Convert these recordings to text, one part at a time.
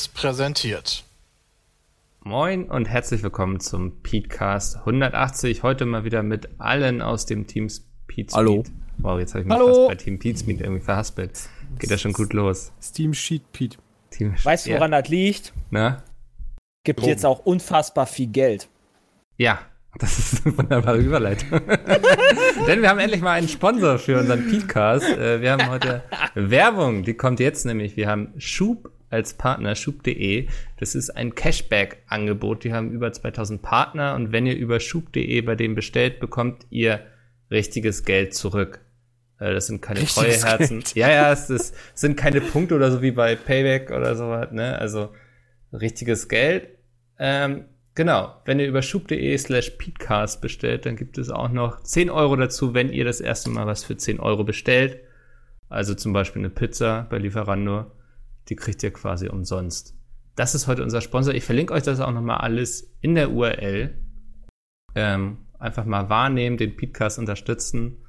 Seriös präsentiert. Moin und herzlich willkommen zum Petecast 180. Heute mal wieder mit allen aus dem Team Pete Hallo. Wow, jetzt habe ich mich Hallo. fast bei Team Pete irgendwie verhaspelt. Geht ja schon gut los. Steam Sheet Pete. Team Weißt du, woran das liegt? Na? Gibt jetzt auch unfassbar viel Geld. Ja, das ist eine wunderbare Überleitung. Denn wir haben endlich mal einen Sponsor für unseren Petecast. Äh, Wir haben heute Werbung, die kommt jetzt nämlich. Wir haben Schub als Partner, schub.de. Das ist ein Cashback-Angebot. Die haben über 2000 Partner und wenn ihr über schub.de bei denen bestellt, bekommt ihr richtiges Geld zurück. Äh, Das sind keine Richtiges Treueherzen. Ja, ja, es ist, sind keine Punkte oder so wie bei Payback oder sowas, ne? Also richtiges Geld. Ähm, genau, wenn ihr über schub.de slash peatcast bestellt, dann gibt es auch noch 10 Euro dazu, wenn ihr das erste Mal was für 10 Euro bestellt. Also zum Beispiel eine Pizza bei Lieferando. Die kriegt ihr quasi umsonst. Das ist heute unser Sponsor. Ich verlinke euch das auch nochmal alles in der URL. Ähm, einfach mal wahrnehmen, den Peatcast unterstützen.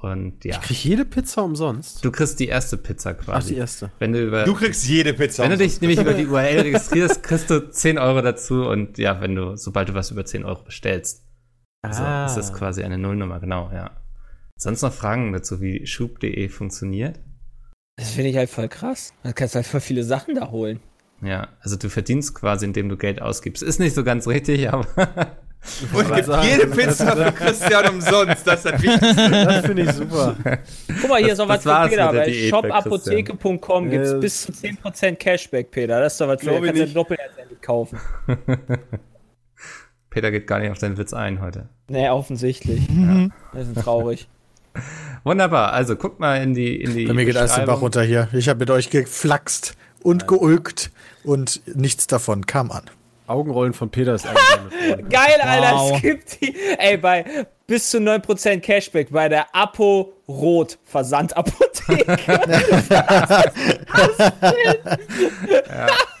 Und ja, Ich krieg jede Pizza umsonst. du kriegst die erste Pizza Ach, quasi. die erste. Wenn du über Du kriegst jede Pizza. wenn du dich nämlich über die URL registrierst, kriegst du 10 Euro dazu und ja, wenn du, sobald du was über 10 Euro bestellst. Also Ah. ist das quasi eine Nullnummer, genau, ja. Sonst noch Fragen dazu, wie schub.de funktioniert? Das finde ich halt voll krass. Da kannst du halt voll viele Sachen da holen. Ja, also du verdienst quasi, indem du Geld ausgibst. Ist nicht so ganz richtig, aber Und gibt sagen, jede Pizza für Christian umsonst. Das ist das Wichtigste. Das finde ich super. Guck mal, hier Das- ist auch was für Peter. Bei shopapotheke.com gibt es bis zu 10% Cashback, Peter. Das ist doch was für Glaub kannst ich du nicht. doppelt kaufen. Peter geht gar nicht auf deinen Witz ein heute. Nee, offensichtlich. Das ist traurig. Wunderbar, also guckt mal in die in die Bei mir geht alles den Bach runter hier. Ich habe mit euch geflaxt und geulgt und nichts davon kam an. Augenrollen von Peter ist eigentlich eine Freude. Geil, Alter. Wow. Es gibt die. Ey, bei bis zu 9% Cashback bei der Apo Rot Versandapotheke.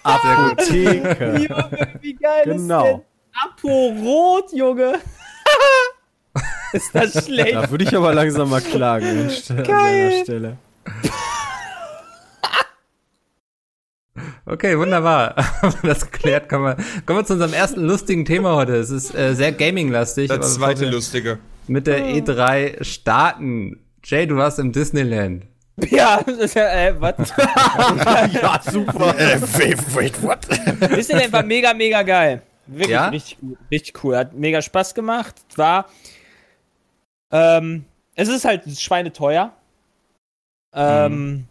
Apotheke. Junge, wie geil Genau. ist denn Apo Rot, Junge? ist das schlecht? Da würde ich aber langsam mal klagen an seiner Stelle. Okay, wunderbar. Haben wir das geklärt, kommen wir, kommen wir zu unserem ersten lustigen Thema heute. Es ist äh, sehr gaming-lastig. Das zweite Lustige. Mit der E3 starten. Jay, du warst im Disneyland. Ja, das ist ja, äh, was? Ja, super. Äh, wait, wait, what? Disneyland war mega, mega geil. Wirklich Ja? richtig. Richtig cool. Hat mega Spaß gemacht. War. Ähm, es ist halt schweineteuer. Ähm,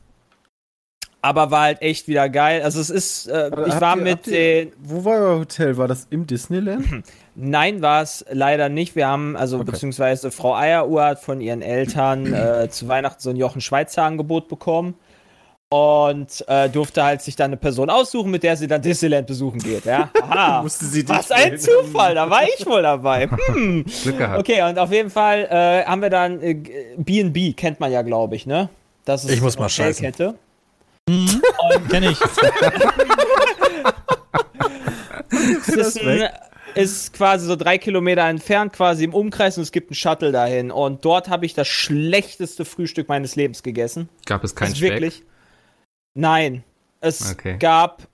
aber war halt echt wieder geil. Also es ist, äh, ich war ihr- mit den. Wo war euer Hotel? War das im Disneyland? Nein, war es leider nicht. Wir haben, also Okay. beziehungsweise Frau Eieruhr hat von ihren Eltern äh, zu Weihnachten so ein Jochen Schweizer Angebot bekommen. Und äh, durfte halt sich dann eine Person aussuchen, mit der sie dann Disneyland besuchen geht. Ja, aha. Musste sie dich Was ein. Zufall, da war ich wohl dabei. Hm. Glück gehabt. Okay, und auf jeden Fall äh, haben wir dann äh, B&B, kennt man ja, glaube ich, ne? Das ist Ich muss eine mal scheißen. Hotelkette. Kenn ich. Es ist, ein, ist quasi so drei Kilometer entfernt, quasi im Umkreis, und es gibt einen Shuttle dahin. Und dort habe ich das schlechteste Frühstück meines Lebens gegessen. Gab es kein Speck? wirklich. Nein. Es Okay. gab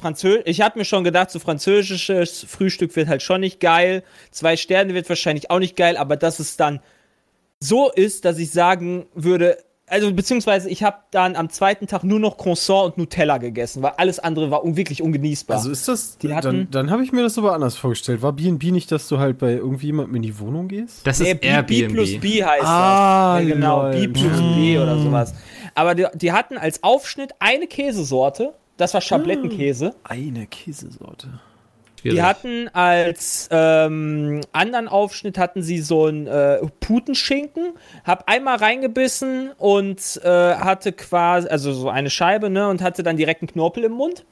Französisch. Ich hatte mir schon gedacht, so französisches Frühstück wird halt schon nicht geil. Zwei Sterne wird wahrscheinlich auch nicht geil, aber dass es dann so ist, dass ich sagen würde, also beziehungsweise ich habe dann am zweiten Tag nur noch Croissant und Nutella gegessen, weil alles andere war un wirklich ungenießbar. Also ist das. Die hatten- dann dann habe ich mir das aber anders vorgestellt. War BB nicht, dass du halt bei irgendjemandem in die Wohnung gehst? Das Nee, ist B, B plus Airbnb. B heißt Ah, das. Ja, genau, lol. B plus B oder sowas. Aber die, die hatten als Aufschnitt eine Käsesorte. Das war Schablettenkäse. Eine Käsesorte. Schwierig. Die hatten als ähm, anderen Aufschnitt hatten sie so einen äh, Putenschinken. Hab einmal reingebissen und äh, hatte quasi, also so eine Scheibe, ne, und hatte dann direkt einen Knorpel im Mund.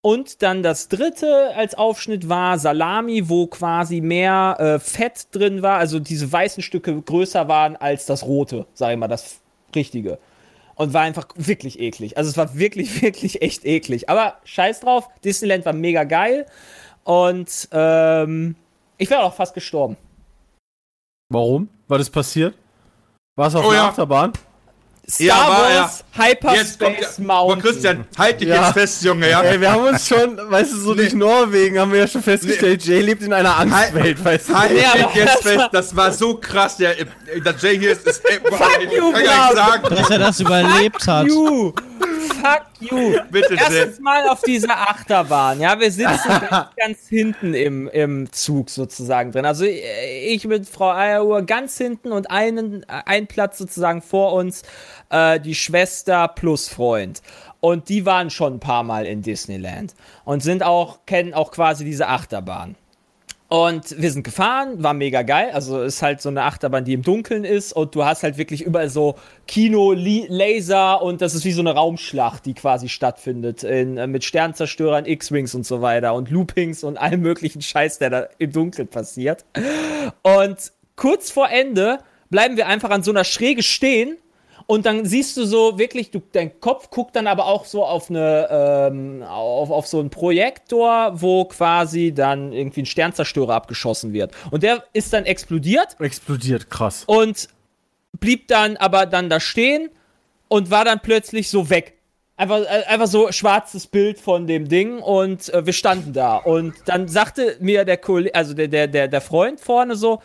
Und dann das dritte als Aufschnitt war Salami, wo quasi mehr äh, Fett drin war, also diese weißen Stücke größer waren als das rote, sag ich mal, das richtige. Und war einfach wirklich eklig. Also es war wirklich, wirklich echt eklig. Aber scheiß drauf, Disneyland war mega geil. Und ähm, ich wäre auch fast gestorben. Warum? War das passiert? War es auf Oh der ja. Achterbahn? Star Ja, war. Wars Hyperspace Jetzt kommt Mountain. Christian, halt dich Ja. jetzt fest, Junge, ja? Ey, wir haben uns schon, weißt du, so durch Norwegen haben wir ja schon festgestellt, Jay lebt in einer Angstwelt, weißt du. Halt Ja, dich aber jetzt das fest, das war so krass, der, äh, der Jay hier ist, ist ey, boah, ich you, kann gar nicht sagen. Dass er das überlebt hat. you. Fuck you. Bitte, Jay. Erstens mal auf dieser Achterbahn. Ja, wir sitzen ganz, ganz hinten im, im Zug sozusagen drin. Also äh, ich mit Frau Eieruhr ganz hinten und einen, ein Platz sozusagen vor uns, äh, die Schwester plus Freund. Und die waren schon ein paar Mal in Disneyland und sind auch, kennen auch quasi diese Achterbahn. Und wir sind gefahren, war mega geil. Also ist halt so eine Achterbahn, die im Dunkeln ist und du hast halt wirklich überall so Kino, Laser und das ist wie so eine Raumschlacht, die quasi stattfindet in, äh, mit Sternzerstörern, X-Wings und so weiter und Loopings und allem möglichen Scheiß, der da im Dunkeln passiert. Und kurz vor Ende bleiben wir einfach an so einer Schräge stehen und dann siehst du so wirklich, du, dein Kopf guckt dann aber auch so auf eine, ähm, auf, auf so einen Projektor, wo quasi dann irgendwie ein Sternzerstörer abgeschossen wird. Und der ist dann explodiert Explodiert, krass. und blieb dann aber dann da stehen und war dann plötzlich so weg. Einfach, äh, einfach so schwarzes Bild von dem Ding und äh, wir standen da. Und dann sagte mir der Kollege, also der, der, der, der Freund vorne so,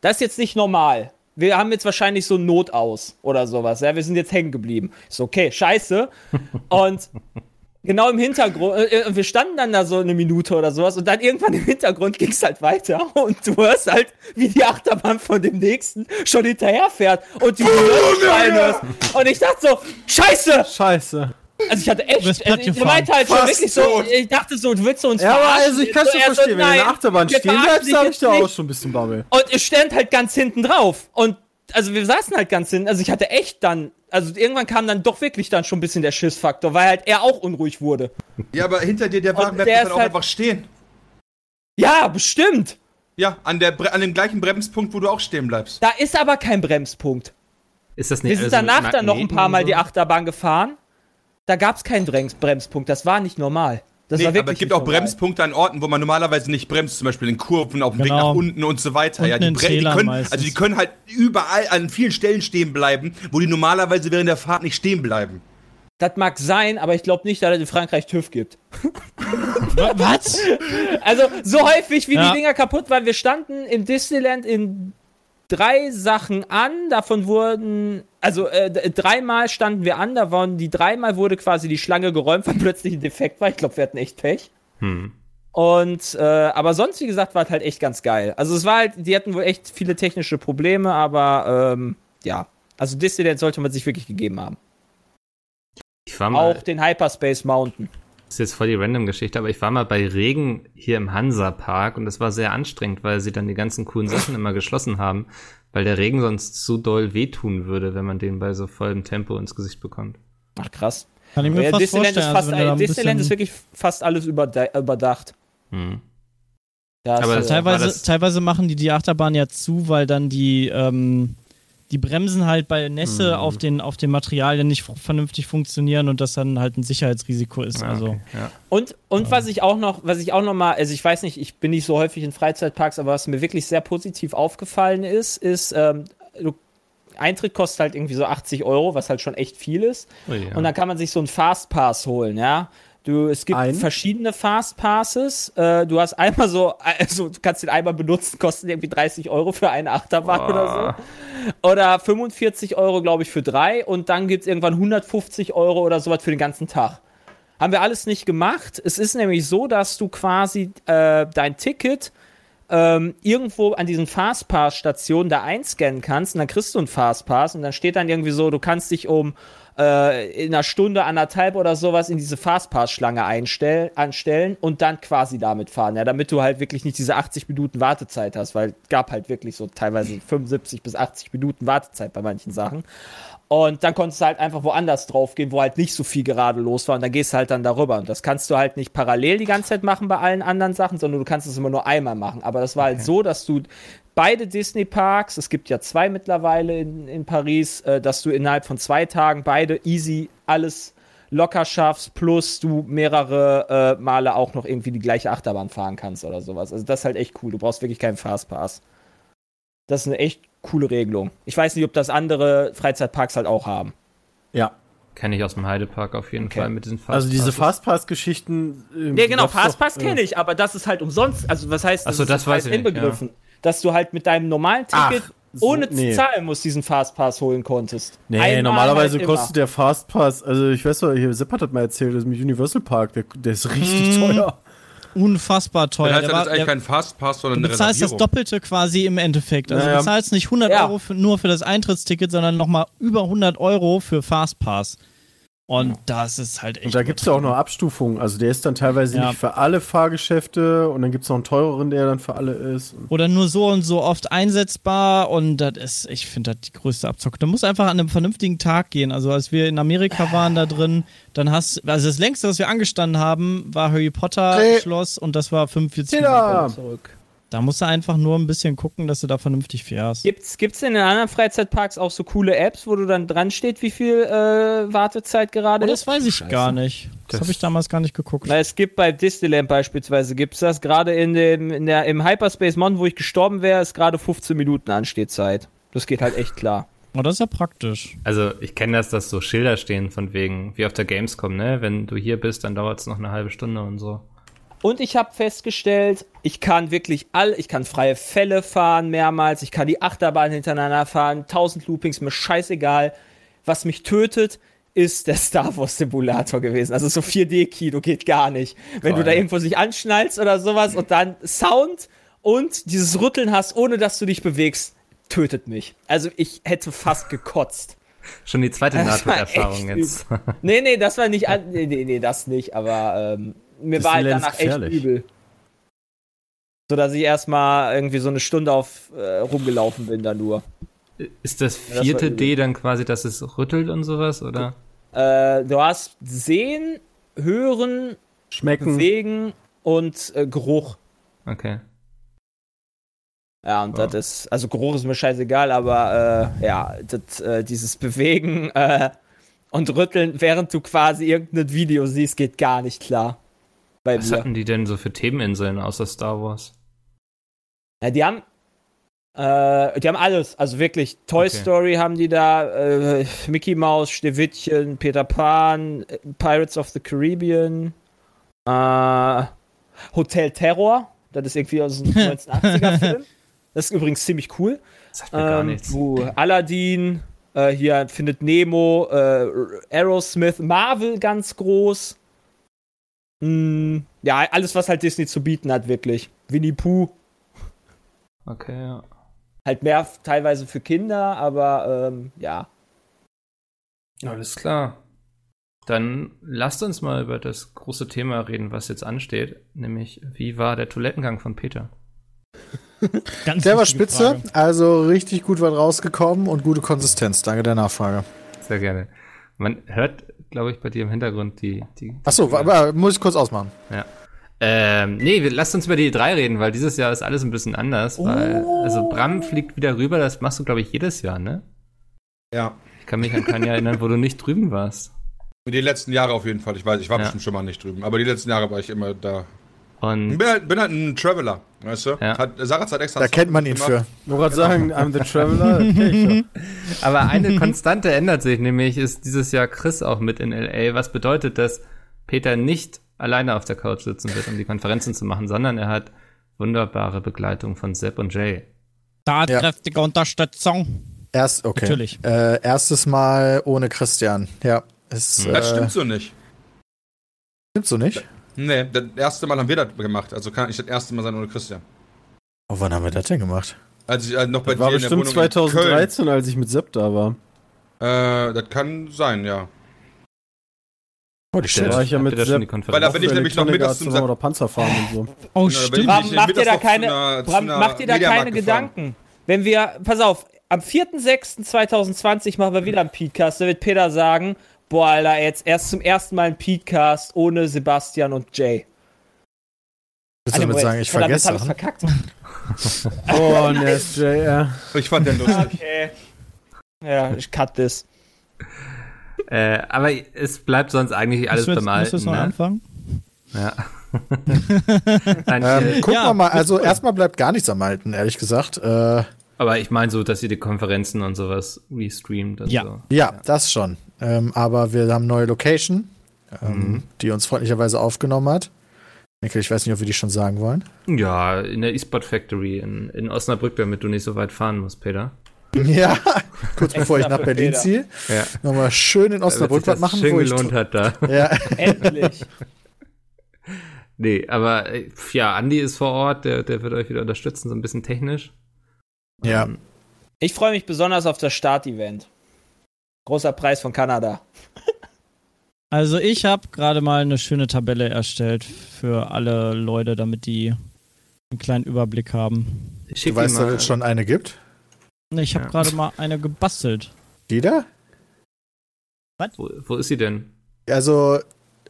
das ist jetzt nicht normal. Wir haben jetzt wahrscheinlich so ein Notaus oder sowas. Ja, wir sind jetzt hängen geblieben. Ist so, okay, scheiße. Und genau im Hintergrund, äh, äh, wir standen dann da so eine Minute oder sowas und dann irgendwann im Hintergrund ging es halt weiter und du hörst halt, wie die Achterbahn von dem nächsten schon hinterherfährt und die schreien hörst. Und ich dachte so, scheiße! Scheiße. Also ich hatte echt, bist also ich meinte halt schon wirklich so, ich dachte so, du willst uns Ja, aber also ich kann So, er so, verstehen, wenn du in der Achterbahn stehen bleibst, dich da hab jetzt ich da auch schon ein bisschen Bammel. Und ich stand halt ganz hinten drauf. Und also wir saßen halt ganz hinten. Also ich hatte echt dann, also irgendwann kam dann doch wirklich dann schon ein bisschen der Schissfaktor, weil halt er auch unruhig wurde. Ja, aber hinter dir, der Wagen bleibt dann ist auch halt- einfach stehen. Ja, bestimmt. Ja, an, der, Bre- an dem gleichen Bremspunkt, wo du auch stehen bleibst. Da ist aber kein Bremspunkt. Ist das nicht Wir sind mit danach dann noch ein paar Mal so? die Achterbahn gefahren. Da gab es keinen Brems Bremspunkt. Das war nicht normal. Das Nee, war wirklich aber es gibt auch normal. Bremspunkte an Orten, wo man normalerweise nicht bremst, zum Beispiel in Kurven, auf dem Weg Genau. nach unten und so weiter. ja, Unten die, in Bre- die können, meistens. also die können halt überall an vielen Stellen stehen bleiben, wo die normalerweise während der Fahrt nicht stehen bleiben. Das mag sein, aber ich glaube nicht, dass es in Frankreich TÜV gibt. Wa- Was? Also so häufig, wie Ja. die Dinger kaputt waren. Wir standen im Disneyland in drei Sachen an. Davon wurden, also äh, dreimal standen wir an. Da waren die dreimal wurde quasi die Schlange geräumt, weil plötzlich ein Defekt war. Ich glaube, wir hatten echt Pech. Hm. Und äh, aber sonst, wie gesagt, war es halt echt ganz geil. Also es war halt, die hatten wohl echt viele technische Probleme, aber ähm, ja. Also Disneyland sollte man sich wirklich gegeben haben. Ich war mal, Auch den Hyperspace Mountain. Das ist jetzt voll die random Geschichte, aber ich war mal bei Regen hier im Hansa-Park und das war sehr anstrengend, weil sie dann die ganzen coolen Sachen immer geschlossen haben, weil der Regen sonst zu doll wehtun würde, wenn man den bei so vollem Tempo ins Gesicht bekommt. Ach krass. Kann ich mir Ja, fast Disneyland, ist vorstellen. fast, also, Disneyland ist wirklich fast alles überdacht. Hm. Da Aber War teilweise, das- teilweise machen die die Achterbahn ja zu, weil dann die, ähm, die Bremsen halt bei Nässe auf, den, auf den Materialien nicht vernünftig funktionieren und das dann halt ein Sicherheitsrisiko ist. Ah, also okay, ja. Und, und was ich auch noch, was ich auch noch mal, also ich weiß nicht, ich bin nicht so häufig in Freizeitparks, aber was mir wirklich sehr positiv aufgefallen ist, ist, ähm, du, Eintritt kostet halt irgendwie so 80 Euro, was halt schon echt viel ist. Oh ja. Und dann kann man sich so einen Fastpass holen, ja. Du, es gibt Ein? verschiedene Fastpasses. Äh, du hast einmal so, also du kannst den einmal benutzen, kostet irgendwie 30 Euro für eine Achterbahn oder so. Oder 45 Euro, glaube ich, für drei. Und dann gibt es irgendwann 150 Euro oder sowas für den ganzen Tag. Haben wir alles nicht gemacht. Es ist nämlich so, dass du quasi äh, dein Ticket ähm, irgendwo an diesen Fastpass-Stationen da einscannen kannst und dann kriegst du einen Fastpass und dann steht dann irgendwie so, du kannst dich um äh, in einer Stunde, anderthalb oder sowas in diese Fastpass-Schlange einstell- anstellen und dann quasi damit fahren, ja, damit du halt wirklich nicht diese 80 Minuten Wartezeit hast, weil es gab halt wirklich so teilweise 75 bis 80 Minuten Wartezeit bei manchen Sachen. Und dann konntest du halt einfach woanders drauf gehen, wo halt nicht so viel gerade los war. Und dann gehst du halt dann darüber. Und das kannst du halt nicht parallel die ganze Zeit machen bei allen anderen Sachen, sondern du kannst es immer nur einmal machen. Aber das war halt so, dass du beide Disney-Parks, es gibt ja zwei mittlerweile in, in Paris, äh, dass du innerhalb von zwei Tagen beide easy alles locker schaffst, plus du mehrere äh, Male auch noch irgendwie die gleiche Achterbahn fahren kannst oder sowas. Also das ist halt echt cool. Du brauchst wirklich keinen Fastpass. Das ist eine echt coole Regelung. Ich weiß nicht, ob das andere Freizeitparks halt auch haben. Ja. Kenne ich aus dem Heidepark auf jeden Fall mit diesen Fast Also diese. Fastpass-Geschichten. äh, Ja, genau, Fastpass kenne ich, aber das ist halt umsonst. Also, was heißt Ach so, ist das weiß ich nicht, inbegriffen? Dass du halt mit deinem normalen Ticket Ach, so, ohne nee. zu zahlen musst diesen Fastpass holen konntest. Nee, Einmal normalerweise halt kostet der Fastpass, also ich weiß doch, hier Sepp hat das mal erzählt, das ist mit Universal Park, der, der ist richtig teuer. Unfassbar teuer. Dann heißt Der das war- ist eigentlich der- kein Fastpass, sondern Du eine bezahlst das. Doppelte quasi im Endeffekt. Also Ja, ja. du bezahlst nicht 100 Ja. Euro für, nur für das Eintrittsticket, sondern nochmal über 100 Euro für Fastpass. Und das ist halt echt. Und da gibt es ja auch noch Abstufungen, also der ist dann teilweise Ja. nicht für alle Fahrgeschäfte und dann gibt es noch einen teureren, der dann für alle ist. Oder nur so und so oft einsetzbar und das ist, ich finde das die größte Abzocke. Da muss einfach an einem vernünftigen Tag gehen. Also als wir in Amerika waren da drin, dann hast, also das längste, was wir angestanden haben, war Harry Potter Hey. Schloss und das war 45 Tida! Minuten zurück. Da musst du einfach nur ein bisschen gucken, dass du da vernünftig fährst. Gibt's, gibt's in den anderen Freizeitparks auch so coole Apps, wo du dann dran steht, wie viel äh, Wartezeit gerade Oh, ist? das weiß ich gar nicht. Das, Das- habe ich damals gar nicht geguckt. Na, es gibt bei Disneyland beispielsweise, gibt's das, gerade in dem, in der, im Hyperspace Mountain, wo ich gestorben wäre, ist gerade 15 Minuten Anstehzeit. Das geht halt echt klar. Oh, das ist ja praktisch. Also ich kenne das, dass so Schilder stehen von wegen, wie auf der Gamescom, ne? Wenn du hier bist, dann dauert es noch eine halbe Stunde und so. Und ich habe festgestellt, ich kann wirklich all, ich kann freie Fälle fahren mehrmals, ich kann die Achterbahn hintereinander fahren, 1000 Loopings, mir scheißegal. Was mich tötet, ist der Star Wars Simulator gewesen. Also so 4D-Kino geht gar nicht. Wenn du da irgendwo sich anschnallst oder sowas und dann Sound und dieses Rütteln hast, ohne dass du dich bewegst, tötet mich. Also ich hätte fast gekotzt. Schon die zweite Nahtoderfahrung jetzt. Nee, nee, das war nicht, nee, nee, nee, das nicht, aber ähm, mir war halt danach echt gefährlich. übel. So dass ich erstmal irgendwie so eine Stunde auf äh, rumgelaufen bin da nur. Ist das das vierte übel. D dann quasi, dass es rüttelt und sowas, oder? Äh, du hast Sehen, Hören, Schmecken. Bewegen und äh, Geruch. Okay. Ja, und Ja. das ist, also Geruch ist mir scheißegal, aber äh, ja, das, äh, dieses Bewegen äh, und Rütteln, während du quasi irgendein Video siehst, geht gar nicht klar. Bei Was mir. hatten die denn so für Themeninseln außer Star Wars? Ja, die haben, äh, die haben alles. Also wirklich, Toy Okay. Story haben die da, äh, Mickey Mouse, Schneewittchen, Peter Pan, Pirates of the Caribbean, äh, Hotel Terror. Das ist irgendwie aus einem 1980er-Film. Das ist übrigens ziemlich cool. Sagt mir gar Ähm, nichts. wo Aladdin, äh, hier findet Nemo, äh, Aerosmith, Marvel ganz groß. Hm, ja, alles, was halt Disney zu bieten hat, wirklich. Winnie Pooh. Okay, ja. Halt mehr teilweise für Kinder, aber ähm, ja. Alles klar. Dann lasst uns mal über das große Thema reden, was jetzt ansteht, nämlich wie war der Toilettengang von Peter? Ganz Der war spitze, Frage. also richtig gut was rausgekommen und gute Konsistenz. Danke der Nachfrage. Sehr gerne. Man hört, glaube ich, bei dir im Hintergrund die. die Achso, aber muss ich kurz ausmachen. Ja. Ähm, nee, wir, lasst uns über die drei reden, weil dieses Jahr ist alles ein bisschen anders. Weil, also Bram fliegt wieder rüber, das machst du, glaube ich, jedes Jahr, ne? Ja. Ich kann mich an kein Jahr erinnern, wo du nicht drüben warst. Die letzten Jahre auf jeden Fall. Ich weiß, ich war Ja. bestimmt schon mal nicht drüben. Aber die letzten Jahre war ich immer da. Ich Und bin halt, bin halt ein Traveler, weißt du? Ja. Hat, Sarah hat extra. Da kennt man ihn gemacht. für. Nur gerade sagen, I'm the Traveler. ich schon. Aber eine Konstante ändert sich, nämlich ist dieses Jahr Chris auch mit in LA, was bedeutet, dass Peter nicht alleine auf der Couch sitzen wird, um die Konferenzen zu machen, sondern er hat wunderbare Begleitung von Sepp und Jay. Tatkräftige Unterstützung. Erst, okay. Natürlich. Äh, erstes Mal ohne Christian. Ja. Ist, äh, Das stimmt so nicht. stimmt so nicht. Nee, das erste Mal haben wir das gemacht. Also kann ich das erste Mal sein ohne Christian. Oh, wann haben wir das denn gemacht? Als ich äh, noch bei Das war dir in der bestimmt Wohnung in 2013, als ich mit Sepp da war. Äh, das kann sein, ja. Oh, die Da war ich ja mit Sepp? Weil da bin ich nämlich noch mittags Arts zum oder Panzer fahren und so. Oh, Ja, da bin stimmt. ich Bram, macht ihr da keine, einer- Bram, macht ihr da keine. Gedanken? Wenn wir, pass auf, am 4.6.2020 machen wir wieder einen Podcast, da wird Peter sagen, boah, Alter, jetzt erst zum ersten Mal ein Podcast ohne Sebastian und Jay. Willst du damit sagen, ich verdammt, vergesse Sachen? verkackt. Oh, der ist JR. Ich fand den lustig. Okay. Ja, ich cut this. Äh, aber es bleibt sonst eigentlich alles beim Alten, jetzt noch ne? anfangen? Ja. Nein, Ähm, äh, gucken Ja, wir mal, also erstmal bleibt gar nichts am Alten, ehrlich gesagt. Äh, Aber ich meine so, dass ihr die Konferenzen und sowas restreamt. Und Ja. So. Ja, das schon. Ähm, aber wir haben neue Location, ähm, Mhm. die uns freundlicherweise aufgenommen hat. Mikkel, ich weiß nicht, ob wir die schon sagen wollen. Ja, in der eSport Factory in, in Osnabrück, damit du nicht so weit fahren musst, Peter. Ja, kurz bevor ich nach Berlin Peter. ziehe. Ja. Nochmal schön in Osnabrück was machen, schön wo ich. gelohnt hat da. Ja, Endlich. Nee, aber äh, ja, Andi ist vor Ort, der, der wird euch wieder unterstützen, so ein bisschen technisch. Ja. Ähm, Ich freue mich besonders auf das Start-Event. Großer Preis von Kanada. Also ich habe gerade mal eine schöne Tabelle erstellt für alle Leute, damit die einen kleinen Überblick haben. ich Du weißt, dass es schon eine gibt? Ne, Ich habe Ja. gerade mal eine gebastelt. Die da? Wo, wo ist sie denn? Also,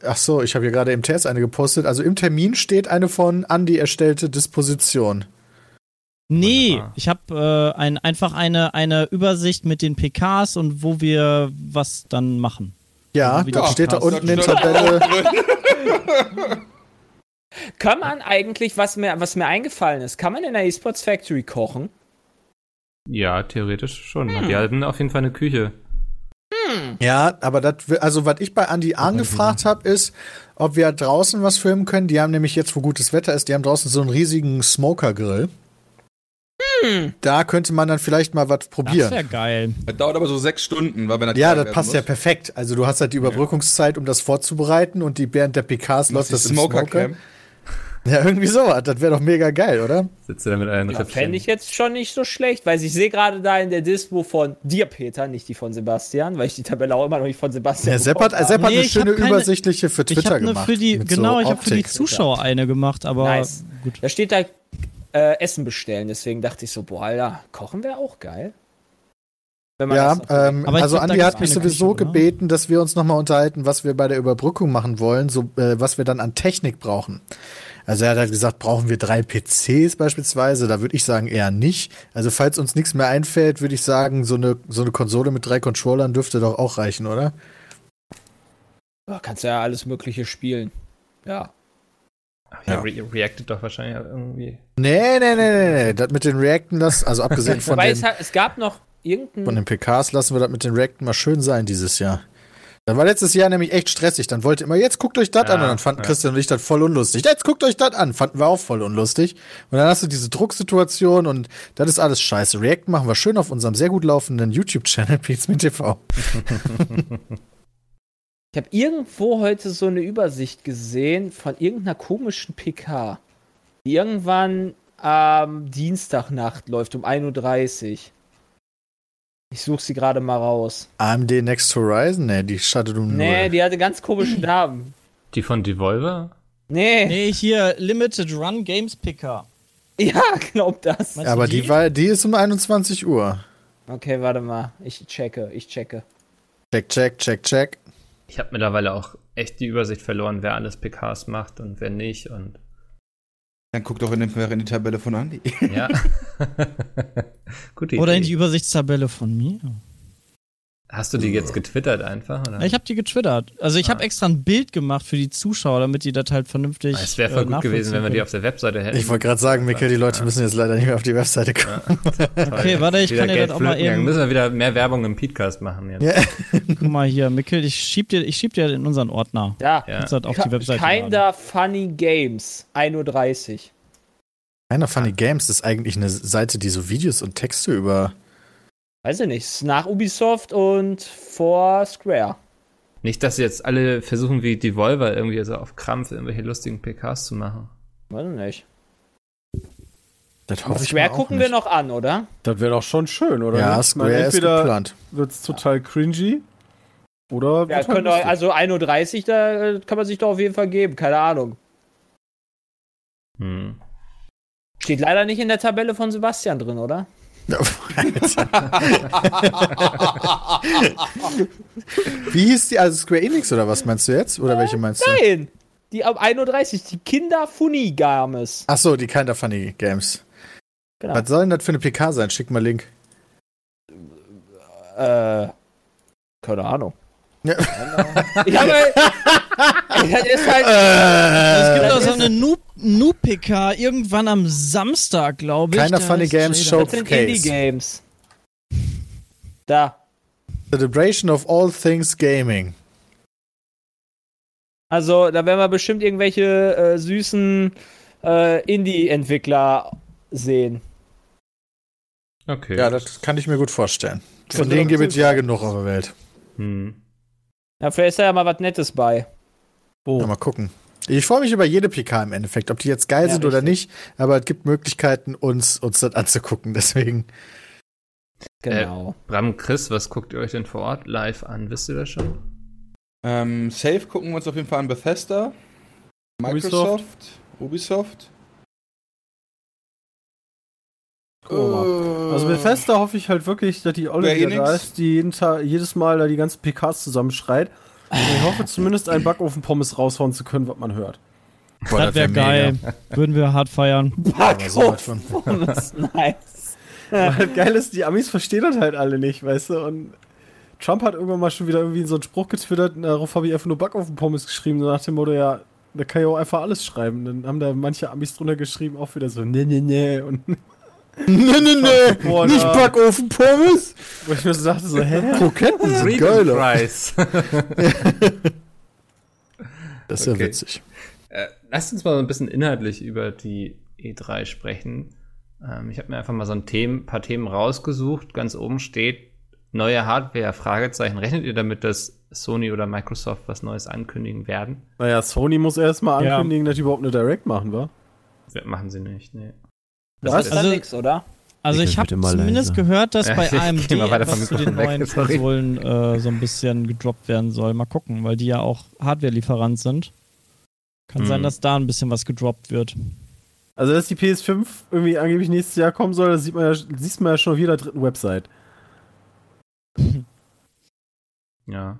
ach so, ich habe hier gerade im Test eine gepostet. Also im Termin steht eine von Andy erstellte Disposition. Nee, Wunderbar. ich habe äh, ein, einfach eine, eine Übersicht mit den PKs und wo wir was dann machen. Ja, Wie das der steht da unten in Tabelle. Kann man eigentlich, was mir, was mir eingefallen ist, kann man in der eSports Factory kochen? Ja, theoretisch schon. Hm. Die hatten auf jeden Fall eine Küche. Ja, aber das, also was ich bei Andy angefragt habe, ist, ob wir draußen was filmen können. Die haben nämlich jetzt, wo gutes Wetter ist, die haben draußen so einen riesigen Smoker-Grill. Da könnte man dann vielleicht mal was Das probieren. wäre geil. Das dauert aber so sechs Stunden, weil wenn das Ja, das passt ja muss. perfekt. Also du hast halt die Überbrückungszeit, um das vorzubereiten und die während der PKs läuft das Smoker. Cam. Ja, irgendwie sowas. Das wäre doch mega geil, oder? Sitzt ihr da mit euren Ja? Fände ich jetzt schon nicht so schlecht, weil ich sehe gerade da in der Dispo von dir, Peter, nicht die von Sebastian, weil ich die Tabelle auch immer noch nicht von Sebastian Ja, Sepp hat, Sepp hat Nee, eine ich schöne keine- übersichtliche für Ich Twitter habe eine gemacht. für die, genau, so ich habe für die. Zuschauer eine gemacht, aber Nice. gut. Da steht da äh, Essen bestellen, deswegen dachte ich so, boah, Alter, kochen wäre auch geil. Ja, ähm, also Andi hat mich sowieso Küche, gebeten, dass wir uns nochmal unterhalten, was wir bei der Überbrückung machen wollen, so äh, was wir dann an Technik brauchen. Also er hat halt gesagt, brauchen wir drei PCs beispielsweise? Da würde ich sagen eher nicht. Also falls uns nichts mehr einfällt, würde ich sagen, so eine, so eine Konsole mit drei Controllern dürfte doch auch reichen, oder? Ja, kannst ja alles Mögliche spielen. Ja. Ach ja, Ja. Re reactet doch wahrscheinlich irgendwie. Nee, nee, nee, nee, nee. Das mit den Reacten, das, also abgesehen von Wobei den, es, hat, es gab noch irgendein. von den PKs, lassen wir das mit den Reacten mal schön sein dieses Jahr. Das war letztes Jahr nämlich echt stressig. Dann wollte immer, jetzt guckt euch das Ja, an. Und dann fanden ja. Christian und ich das voll unlustig. Jetzt guckt euch das an. Fanden wir auch voll unlustig. Und dann hast du diese Drucksituation und das ist alles scheiße. React machen wir schön auf unserem sehr gut laufenden YouTube-Channel Pizmin TV. Ich habe irgendwo heute so eine Übersicht gesehen von irgendeiner komischen PK, die irgendwann am Dienstagnacht läuft um 1.30 Uhr. Ich suche sie gerade mal raus. AMD Next Horizon? Nee, die startet um Nee, die hatte ganz komischen Namen. Die von Devolver? Nee, Nee, hier Limited Run Games Picker. ja, glaub das. Du Aber die, war, die ist um 21 Uhr. Okay, warte mal. Ich checke, ich checke. Check, check, check, check. Ich habe mittlerweile auch echt die Übersicht verloren, wer alles PKs macht und wer nicht. Und Dann guck doch in, den, in die Tabelle von Andy. ja. Gute Oder in Idee. die Übersichtstabelle von mir. Hast du die jetzt getwittert einfach? Oder? Ja, Ich habe die getwittert. Also ich habe extra ein Bild gemacht für die Zuschauer, damit die das halt vernünftig. es wäre voll äh, gut gewesen, wenn wir die auf der Webseite hätten. Ich wollte gerade sagen, Mikkel, die Leute müssen jetzt leider nicht mehr auf die Webseite kommen. Okay, warte, ich Wieder kann dir das auch mal eben- Müssen wir wieder mehr Werbung im Podcast machen jetzt. Ja. Guck mal hier, Mikkel, ich schieb dir, ich schieb dir in unseren Ordner. Ja, Ja. Das auf die Webseite laden. Kinda Funny Games, 1.30 Uhr. Einer Funny Games ist eigentlich eine Seite, die so Videos und Texte über. Weiß ich nicht, ist nach Ubisoft und vor Square. Nicht, dass jetzt alle versuchen, wie Devolver irgendwie so auf Krampf irgendwelche lustigen PKs zu machen. Weiß ich nicht. Das hoffe ich Square gucken nicht. wir noch an, oder? Das wäre doch schon schön, oder? Ja? Ich meine, Square ist geplant. wird's total cringy oder Ja, wird halt könnt ihr, lustig. also 1.30 Uhr, da äh, kann man sich doch auf jeden Fall geben, keine Ahnung. Hm. Steht leider nicht in der Tabelle von Sebastian drin, oder? Wie hieß die? Also Square Enix oder was meinst du jetzt? Oder welche meinst du? Nein! Die ab 1.30 Uhr, die Kinder Funny Games. Ach so, die Kinda Funny Games. Genau. Was soll denn das für eine PK sein? Schick mal Link. Äh, keine Ahnung. Ja. Ich habe, das halt. Es gibt auch so eine Noob- Noob-PK irgendwann am Samstag, glaube ich. Keiner Funny Games Jada. das sind Showcase. Indie-Games. Da. Celebration of all things gaming. Also, da werden wir bestimmt irgendwelche äh, süßen äh, Indie-Entwickler sehen. Okay. Ja, das kann ich mir gut vorstellen. Von denen gibt es ja genug auf der Welt. Hm. Ja, vielleicht ist da ja mal was Nettes bei. Ja, mal gucken. Ich freue mich über jede PK im Endeffekt, ob die jetzt geil Ja, sind oder nicht, aber es gibt Möglichkeiten, uns, uns das anzugucken. Deswegen. Genau. Bram, Chris, was guckt ihr euch denn vor Ort live an? Wisst ihr das schon? Ähm, safe gucken wir uns auf jeden Fall an Bethesda, Microsoft, Ubisoft. Gucken wir mal. Also Bethesda hoffe ich halt wirklich, dass die Olle da ist, die jeden Tag, jedes Mal da die ganzen PKs zusammenschreit. Und ich hoffe zumindest einen Backofen-Pommes raushauen zu können, was man hört. Boah, Das wäre mega. geil. Würden wir hart feiern. Ist nice. Weil halt geil ist, die Amis verstehen das halt alle nicht, weißt du? Und Trump hat irgendwann mal schon wieder irgendwie so einen Spruch getwittert und darauf habe ich einfach nur Backofen-Pommes geschrieben, so nach dem Motto, ja, da kann ich auch einfach alles schreiben. Dann haben da manche Amis drunter geschrieben, auch wieder so, nee, nee, nee. Und Nee, nee, nee. Boah, Nicht da- Backofen-Pommes. wo ich mir so dachte, so, hä? Kroketten sind geiler. Prize. Das ist ja Okay. witzig. Äh, lasst uns mal so ein bisschen inhaltlich über die E3 sprechen. Ähm, ich habe mir einfach mal so ein Themen, paar Themen rausgesucht. Ganz oben steht neue Hardware, Fragezeichen. Rechnet ihr damit, dass Sony oder Microsoft was Neues ankündigen werden? Naja, Sony muss erstmal Ja. ankündigen, dass die überhaupt eine Direct machen, wa? Ja, Machen sie nicht, nee. Das Was? ist Also- nix, oder? Also Nickel, ich habe zumindest leiser. gehört, dass Ja, bei ich geh AMD etwas zu den weg, neuen sorry. Konsolen äh, so ein bisschen gedroppt werden soll. Mal gucken, weil die ja auch Hardware-Lieferant sind. Kann Hm. sein, dass da ein bisschen was gedroppt wird. Also, dass die PS5 irgendwie angeblich nächstes Jahr kommen soll, das sieht man ja, siehst man ja schon auf jeder dritten Website. Ja.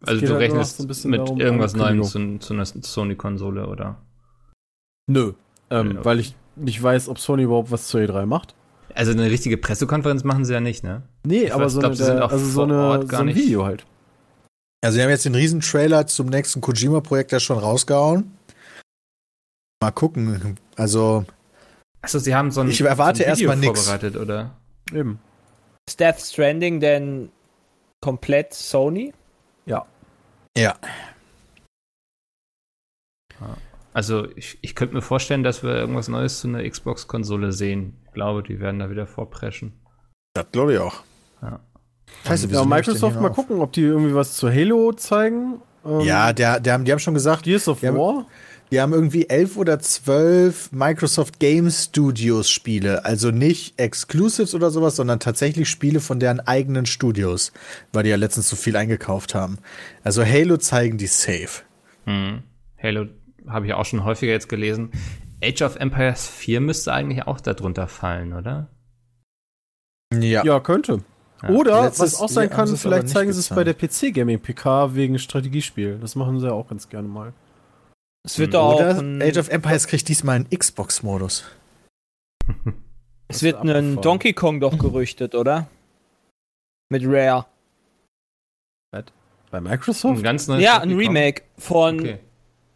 Es Also du halt rechnest so ein bisschen mit darum, irgendwas Neuem zu, zu einer Sony-Konsole, oder? Nö. Ähm, Ja. Weil ich nicht weiß, ob Sony überhaupt was zur E3 macht. Also eine richtige Pressekonferenz machen sie ja nicht, ne? Nee, Ich aber weiß, so, glaub, eine, sie sind der, auch also so, vor eine, Ort gar so ein nicht. Video halt. Also, wir haben jetzt den Riesentrailer zum nächsten Kojima-Projekt ja schon rausgehauen. Mal gucken. Also, Achso, sie haben so ein, Ich erwarte so ein Video erstmal nix. vorbereitet, oder? Eben. Ist Death Stranding denn komplett Sony? Ja. ja. Also ich, ich könnte mir vorstellen, dass wir irgendwas Neues zu einer Xbox-Konsole sehen. Ich glaube, die werden da wieder vorpreschen. Das glaube ich auch. Ja. Scheiße, Ja, ich den Microsoft mal auf? gucken, ob die irgendwie was zu Halo zeigen. Ähm, Ja, der, der haben, die haben schon gesagt, Gears of Ja, War. die haben irgendwie elf oder zwölf Microsoft Game Studios Spiele. Also nicht Exclusives oder sowas, sondern tatsächlich Spiele von deren eigenen Studios, weil die ja letztens so viel eingekauft haben. Also Halo zeigen die safe. Hm. Halo habe ich auch schon häufiger jetzt gelesen. Age of Empires 4 müsste eigentlich auch darunter fallen, oder? Ja. Ja, könnte. Ja. Oder, Letztes was auch sein kann, vielleicht zeigen sie es bei der PC-Gaming-PK wegen Strategiespiel. Das machen sie ja auch ganz gerne mal. Es wird Hm. doch auch Oder ein, Age of Empires kriegt diesmal einen Xbox-Modus. es wird ein abgefahren. Donkey Kong doch gerüchtet, oder? Mit Rare. Bei Ein Microsoft? ganz neues Ja, ein? Remake von Okay.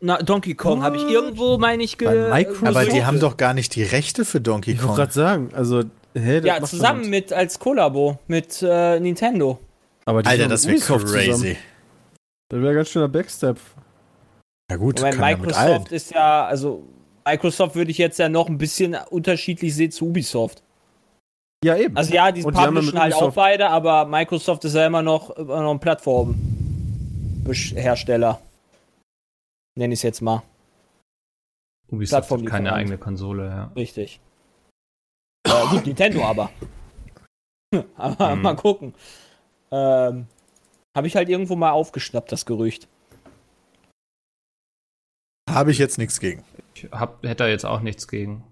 Na, Donkey Kong. Habe ich irgendwo, meine ich, ge Bei Microsoft? Aber die haben doch gar nicht die Rechte für Donkey Ich wollte Kong. gerade sagen, also, hä, das Ja, zusammen mit, als Kollabo mit äh, Nintendo. Aber die Alter, sind das wäre crazy. zusammen. Das wäre ganz schöner Backstep. Ja gut, Weil kann ja. Microsoft ist ja, also Microsoft würde ich jetzt ja noch ein bisschen unterschiedlich sehen zu Ubisoft. Ja, eben. Also ja, die Und publishen halt auch beide, aber Microsoft ist ja immer noch, immer noch ein Plattformhersteller. Nenne ich es jetzt mal. Ubisoft hat Plattformlieferant. keine eigene Konsole, ja. Richtig. äh, gut, Nintendo aber. aber Hm. mal gucken. Ähm, Habe ich halt irgendwo mal aufgeschnappt, das Gerücht. Habe ich jetzt nichts gegen. Ich hab, hätte da jetzt auch nichts gegen.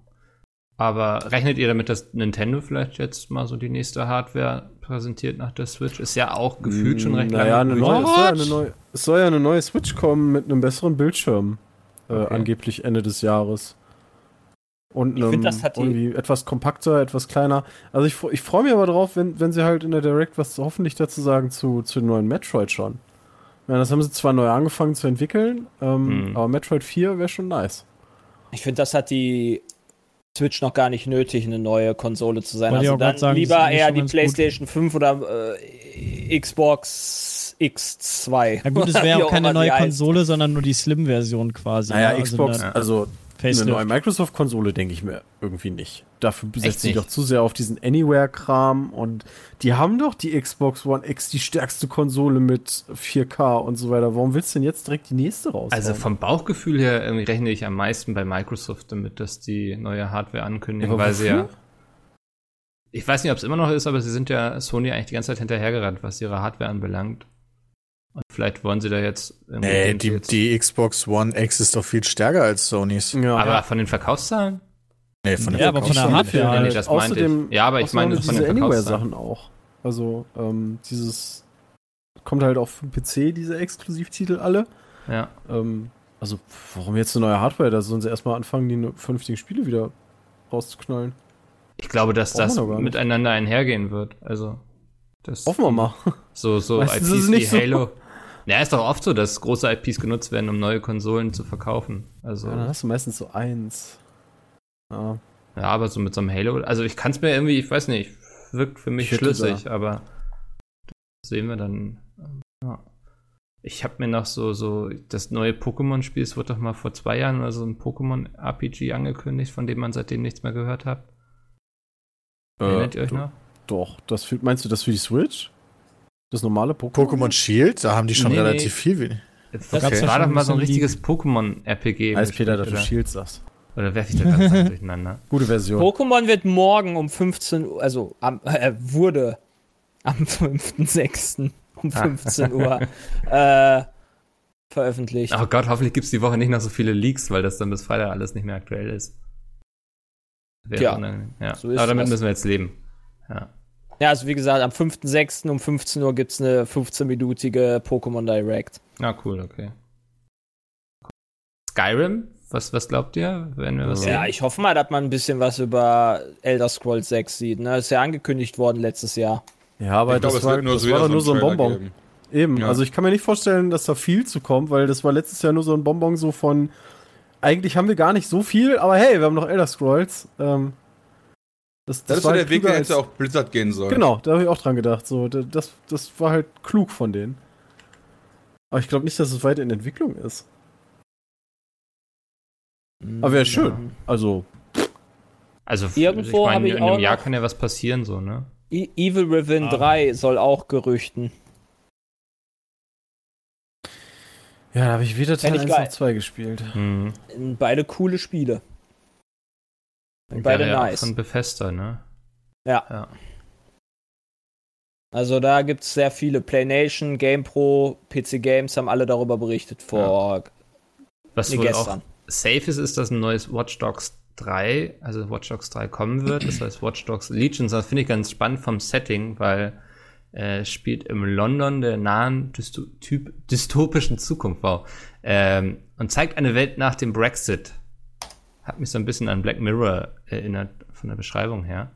Aber rechnet ihr damit, dass Nintendo vielleicht jetzt mal so die nächste Hardware präsentiert nach der Switch? Ist ja auch gefühlt schon recht naja, eine lange. neue, es, soll ja eine neue, es soll ja eine neue Switch kommen mit einem besseren Bildschirm. Äh, Okay. Angeblich Ende des Jahres. Und Ich einem, find, das hat die- irgendwie etwas kompakter, etwas kleiner. Also ich, ich freue mich aber drauf, wenn, wenn sie halt in der Direct was hoffentlich dazu sagen zu, zu dem neuen Metroid schon. Ja, das haben sie zwar neu angefangen zu entwickeln, ähm, Hm. aber Metroid 4 wäre schon nice. Ich finde, das hat die Switch noch gar nicht nötig, eine neue Konsole zu sein. Wollte ich Also dann sagen, lieber eher die ganz gut. PlayStation 5 oder äh, Xbox X2. Ja gut, es wäre auch keine neue. Konsole, sondern nur die Slim-Version quasi. Naja, ne? Xbox, eine also eine Facelift. neue Microsoft-Konsole denke ich mir irgendwie nicht. Dafür setzt sich doch zu sehr auf diesen Anywhere-Kram und die haben doch die Xbox One X, die stärkste Konsole mit 4K und so weiter. Warum willst du denn jetzt direkt die nächste raus? Also vom Bauchgefühl her irgendwie rechne ich am meisten bei Microsoft damit, dass die neue Hardware ankündigen, Ja, aber weil sie ja. Ich weiß nicht, ob es immer noch ist, aber sie sind ja Sony eigentlich die ganze Zeit hinterhergerannt, was ihre Hardware anbelangt. Und vielleicht wollen sie da jetzt irgendwie Nee, die, jetzt- die Xbox One X ist doch viel stärker als Sonys. ja, aber von den Verkaufszahlen? Nee, von der Ja, aber von der. Hardware Nee, halt. das meinte Außerdem, ich. Ja, aber ich meine von den Anywhere-Sachen auch. Also, ähm, dieses kommt halt auf den PC, diese Exklusivtitel alle. Ja. Ähm, also, warum jetzt eine neue Hardware? Da sollen sie erstmal anfangen, die ne- vernünftigen Spiele wieder rauszuknallen. Ich glaube, dass Brauchen das miteinander einhergehen wird. Also, das Hoffen wir mal. so, so Meistens IPs wie nicht so. Halo. Ja, ist doch oft so, dass große IPs genutzt werden, um neue Konsolen zu verkaufen. Also, Ja, dann hast du meistens so eins. Ja. Ja, aber so mit so einem Halo, also ich kann es mir irgendwie, ich weiß nicht, wirkt für mich Ich hätte schlüssig, aber das sehen wir dann. ähm, Ja. Ich habe mir noch so, so, das neue Pokémon-Spiel, es wurde doch mal vor zwei Jahren oder so ein Pokémon-RPG angekündigt, von dem man seitdem nichts mehr gehört hat. Erinnert ihr euch Äh, noch? Doch, das für, meinst du das für die Switch? Das normale Pokémon? Pokémon Shield, da haben die schon Nee, relativ viel. wie- Das ja war doch mal so ein richtiges Pokémon-RPG. Als Peter, dass du Shield sagst. Oder werfe ich da ganz durcheinander? Gute Version. Pokémon wird morgen um 15 Uhr, also am, äh, wurde am 5.6. um 15 Uhr äh, veröffentlicht. Oh Gott, hoffentlich gibt es die Woche nicht noch so viele Leaks, weil das dann bis Freitag alles nicht mehr aktuell ist. Wäre unangenehm. ja. so ist Aber damit das. müssen wir jetzt leben. Ja. Ja, also wie gesagt, am 5.6. um 15 Uhr gibt es eine 15-minütige Pokémon Direct. Ah, cool, okay. Skyrim? Was, was glaubt ihr, wenn wir was Ja, sehen? ich hoffe mal, dass man ein bisschen was über Elder Scrolls 6 sieht. Ne? Ist ja angekündigt worden letztes Jahr. Ja, aber ich das es war, nur das so, war nur so ein Bonbon. geben. Eben, Ja. also ich kann mir nicht vorstellen, dass da viel zu kommt, weil das war letztes Jahr nur so ein Bonbon so von, eigentlich haben wir gar nicht so viel, aber hey, wir haben noch Elder Scrolls. Ähm, das, Das ist so war der halt Weg, klüger der jetzt als- auch Blizzard gehen soll. Genau, da habe ich auch dran gedacht. So, da- das, das war halt klug von denen. Aber ich glaube nicht, dass es weiter in Entwicklung ist. Aber wäre schön. Also, Also, Irgendwo ich meine, ich in einem Jahr kann ja was passieren, so, ne? E Evil Riven Ah. 3 soll auch gerüchten. ja, da habe ich weder Teil Fänd ich 1 geil. noch 2 gespielt. Hm. Beide coole Spiele. Und beide ja nice. Von Bethesda, ne? Ja. Ja. Also da gibt es sehr viele. PlayNation, GamePro, PC Games haben alle darüber berichtet vor Was nee, wohl gestern. auch safe ist, ist, dass ein neues Watch Dogs 3, also Watch Dogs 3 kommen wird. Das heißt Watch Dogs Legions. Das finde ich ganz spannend vom Setting, weil äh, spielt im London der nahen Dysto typ, dystopischen Zukunft. Wow. Ähm, und zeigt eine Welt nach dem Brexit. Hat mich so ein bisschen an Black Mirror erinnert, von der Beschreibung her.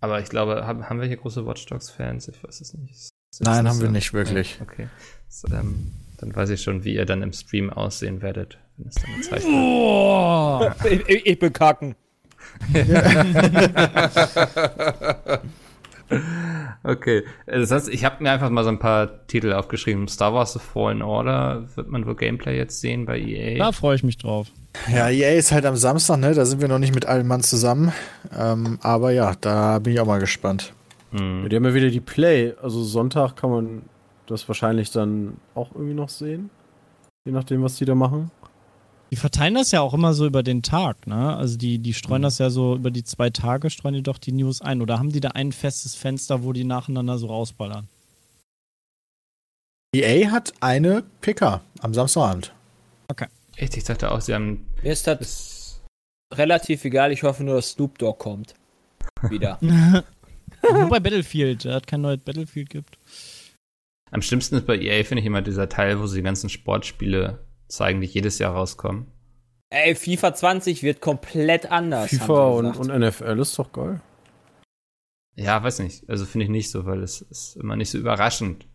Aber ich glaube, haben, haben wir hier große Watch Dogs-Fans? Ich weiß es nicht. Nein, haben so- wir nicht wirklich. Okay. So, ähm, dann weiß ich schon, wie ihr dann im Stream aussehen werdet, wenn es dann gezeigt wird. Oh, Ich, ich, ich bekacken. Okay. Äh, Das heißt, ich habe mir einfach mal so ein paar Titel aufgeschrieben. Star Wars The Fallen Order wird man wohl Gameplay jetzt sehen bei EA. da freue ich mich drauf. Ja, EA ist halt am Samstag, ne? Da sind wir noch nicht mit allen Mann zusammen. Ähm, aber ja, da bin ich auch mal gespannt. Hm. Die haben ja wieder die Play. Also Sonntag kann man das wahrscheinlich dann auch irgendwie noch sehen. Je nachdem, was die da machen. Die verteilen das ja auch immer so über den Tag, ne? Also die, die Mhm. streuen das ja so über die zwei Tage, streuen die doch die News ein. Oder haben die da ein festes Fenster, wo die nacheinander so rausballern? EA hat eine PK am Samstagabend. Echt, ich dachte auch, sie haben Mir ist das das. relativ egal. Ich hoffe nur, dass Snoop Dogg kommt. Wieder. Nur bei Battlefield, der hat kein neues Battlefield gibt. Am schlimmsten ist bei EA, finde ich immer dieser Teil, wo sie die ganzen Sportspiele zeigen, die jedes Jahr rauskommen. Ey, FIFA 20 wird komplett anders. FIFA und, und NFL ist doch geil. Ja, weiß nicht. Also finde ich nicht so, weil es ist immer nicht so überraschend.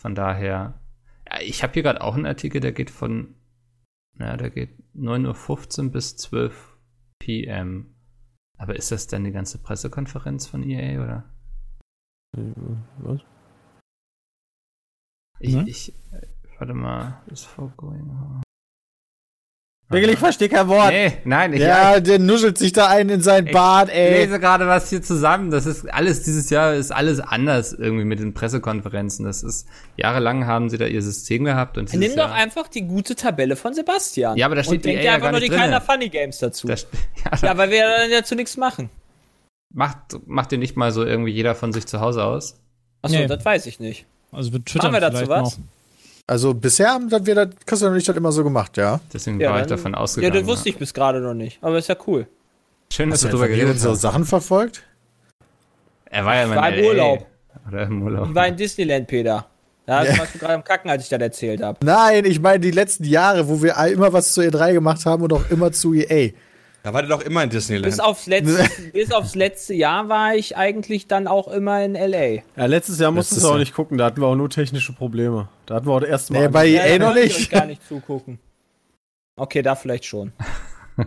Von daher, ja, ich habe hier gerade auch einen Artikel, der geht von, ja, der geht 9.15 Uhr bis 12 PM. Aber ist das denn die ganze Pressekonferenz von EA oder? Was? Ich, Ne? ich, äh, warte mal, ist foregoing. Digga, ich verstehe kein Wort. Nee, nein, ich, Ja, der nuschelt sich da ein in sein Ich Bad, Ich ey. lese gerade was hier zusammen. Das ist alles, dieses Jahr ist alles anders irgendwie mit den Pressekonferenzen. Das ist, jahrelang haben sie da ihr System gehabt und Nimm doch Jahr, einfach die gute Tabelle von Sebastian. Ja, aber da steht und denk EA dir ja einfach gar nur die kleiner Funny Games dazu. da, ja, ja, weil wir dann dazu nichts machen. macht, macht ihr nicht mal so irgendwie jeder von sich zu Hause aus? Achso, Nee. das weiß ich nicht. Also wir twittern Machen wir dazu vielleicht was? noch. Also bisher haben wir das, Christian und ich das immer so gemacht, ja. Deswegen Ja, war ich dann- davon Ja, ausgegangen. das wusste ich bis gerade noch nicht. Aber ist ja cool. Schön, dass Hast du nie geredet hast. Sachen verfolgt? Er war ja in im LA. Urlaub. Oder im Urlaub. Ich war in Disneyland, Peter. Da Ja. warst du gerade am Kacken, als ich das erzählt habe. Nein, ich meine die letzten Jahre, wo wir immer was zu E3 gemacht haben und auch immer zu EA. Da war der doch immer in Disneyland. Bis aufs, letzte, bis aufs letzte Jahr war ich eigentlich dann auch immer in L.A. Ja, letztes Jahr musstest Letztes du auch Jahr. nicht gucken, da hatten wir auch nur technische Probleme. Da hatten wir auch das erste Mal. Nee, bei. EA da noch konnte ich euch nicht. gar nicht zugucken. Okay, da vielleicht schon.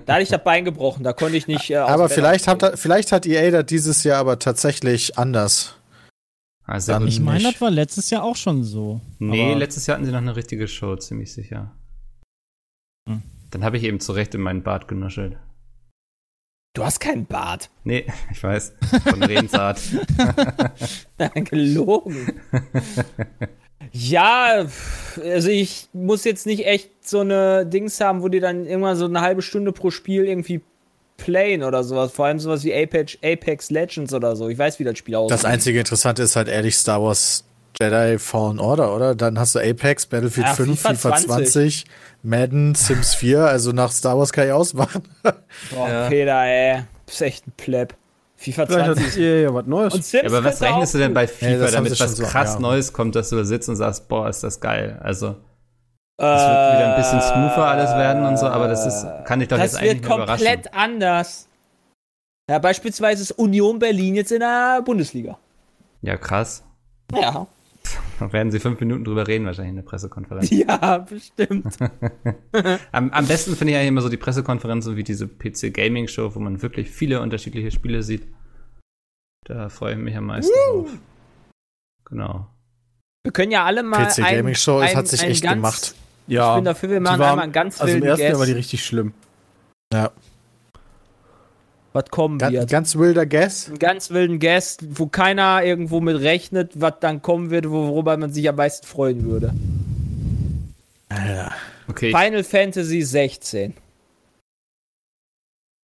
Da hatte ich das Bein gebrochen, da konnte ich nicht. Äh, Aber vielleicht hat, vielleicht hat EA das dieses Jahr aber tatsächlich anders. Also, Dann- Ich meine, Nicht. das war letztes Jahr auch schon so. nee, Aber- letztes Jahr hatten sie noch eine richtige Show, ziemlich sicher. Hm. Dann habe ich eben zurecht in meinen Bart genuschelt. Du hast keinen Bart. Nee, ich weiß. Von Redensart. Gelogen. ja, also ich muss jetzt nicht echt so eine Dings haben, wo die dann irgendwann so eine halbe Stunde pro Spiel irgendwie playen oder sowas. Vor allem sowas wie Apex, Apex Legends oder so. Ich weiß, wie das Spiel aussieht. Das einzige Interessante ist halt ehrlich Star Wars Jedi Fallen Order, oder? Dann hast du Apex, Battlefield Ja, 5, FIFA FIFA 20, Madden, Sims 4. Also nach Star Wars kann ich ausmachen. Boah, Ja. Peter, ey. Bist echt ein Pleb. FIFA Vielleicht hat 20. EA ja was Neues. Und Sims Ja, aber was rechnest du denn bei FIFA, das haben damit was schon so, krass ja. Neues kommt, dass du da sitzt und sagst, boah, ist das geil. Also, das wird wieder ein bisschen smoother alles werden und so, aber das ist, kann ich doch Das jetzt eigentlich wird nicht überraschen. komplett anders. Ja, beispielsweise ist Union Berlin jetzt in der Bundesliga. Ja, krass. Ja. Da werden sie fünf Minuten drüber reden, wahrscheinlich in der Pressekonferenz. Ja, bestimmt. Am, am besten finde ich eigentlich immer so die Pressekonferenzen wie diese PC Gaming Show, wo man wirklich viele unterschiedliche Spiele sieht. Da freue ich mich am meisten drauf. Genau. Wir können ja alle mal. PC ein- Gaming Show, es hat sich echt ganz, gemacht. ja, Ich bin dafür, wir machen waren- einmal einen ganz also im ersten Jahr Guess, war die richtig schlimm. Ja. Was kommen Ganz, wird. ganz wilder Guess. einen ganz wilden Guest, wo keiner irgendwo mit rechnet, was dann kommen wird, worüber man sich am meisten freuen würde. Alter. Okay, Final Fantasy 16.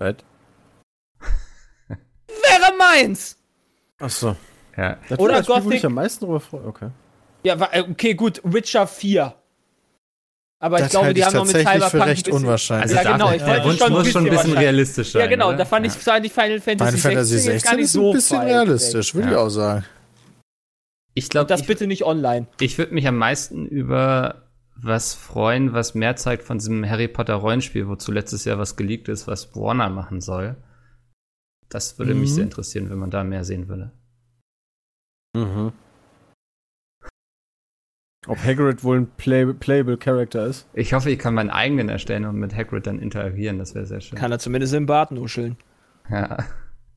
Right? Wäre meins! Achso. ja. Das Oder war das Spiel, wo Gothic- ich am meisten drüber freue. Okay. Ja, äh, okay, gut, Witcher 4. Aber ich Das glaube, halte die ich haben noch mit tatsächlich Cyberpunk für recht unwahrscheinlich. Ja, genau, ich der Wunsch schon ein muss schon ein bisschen bisschen wahrscheinlich. realistisch sein. Ja, genau, oder? da fand ich, fand ich Final Fantasy Final Fantasy 16 jetzt gar 16 nicht ist so ein bisschen realistisch, würde ich Ja. auch sagen. Ich glaube, Das ich, bitte nicht online. ich würde mich am meisten über was freuen, was mehr zeigt von diesem Harry Potter Rollenspiel, wozu letztes Jahr was geleakt ist, was Warner machen soll. Das würde mich Mhm. sehr interessieren, wenn man da mehr sehen würde. Mhm. Ob Hagrid wohl ein play playable Character ist? Ich hoffe, ich kann meinen eigenen erstellen und mit Hagrid dann interagieren. Das wäre sehr schön. Kann er zumindest im Bart nuscheln. Ja.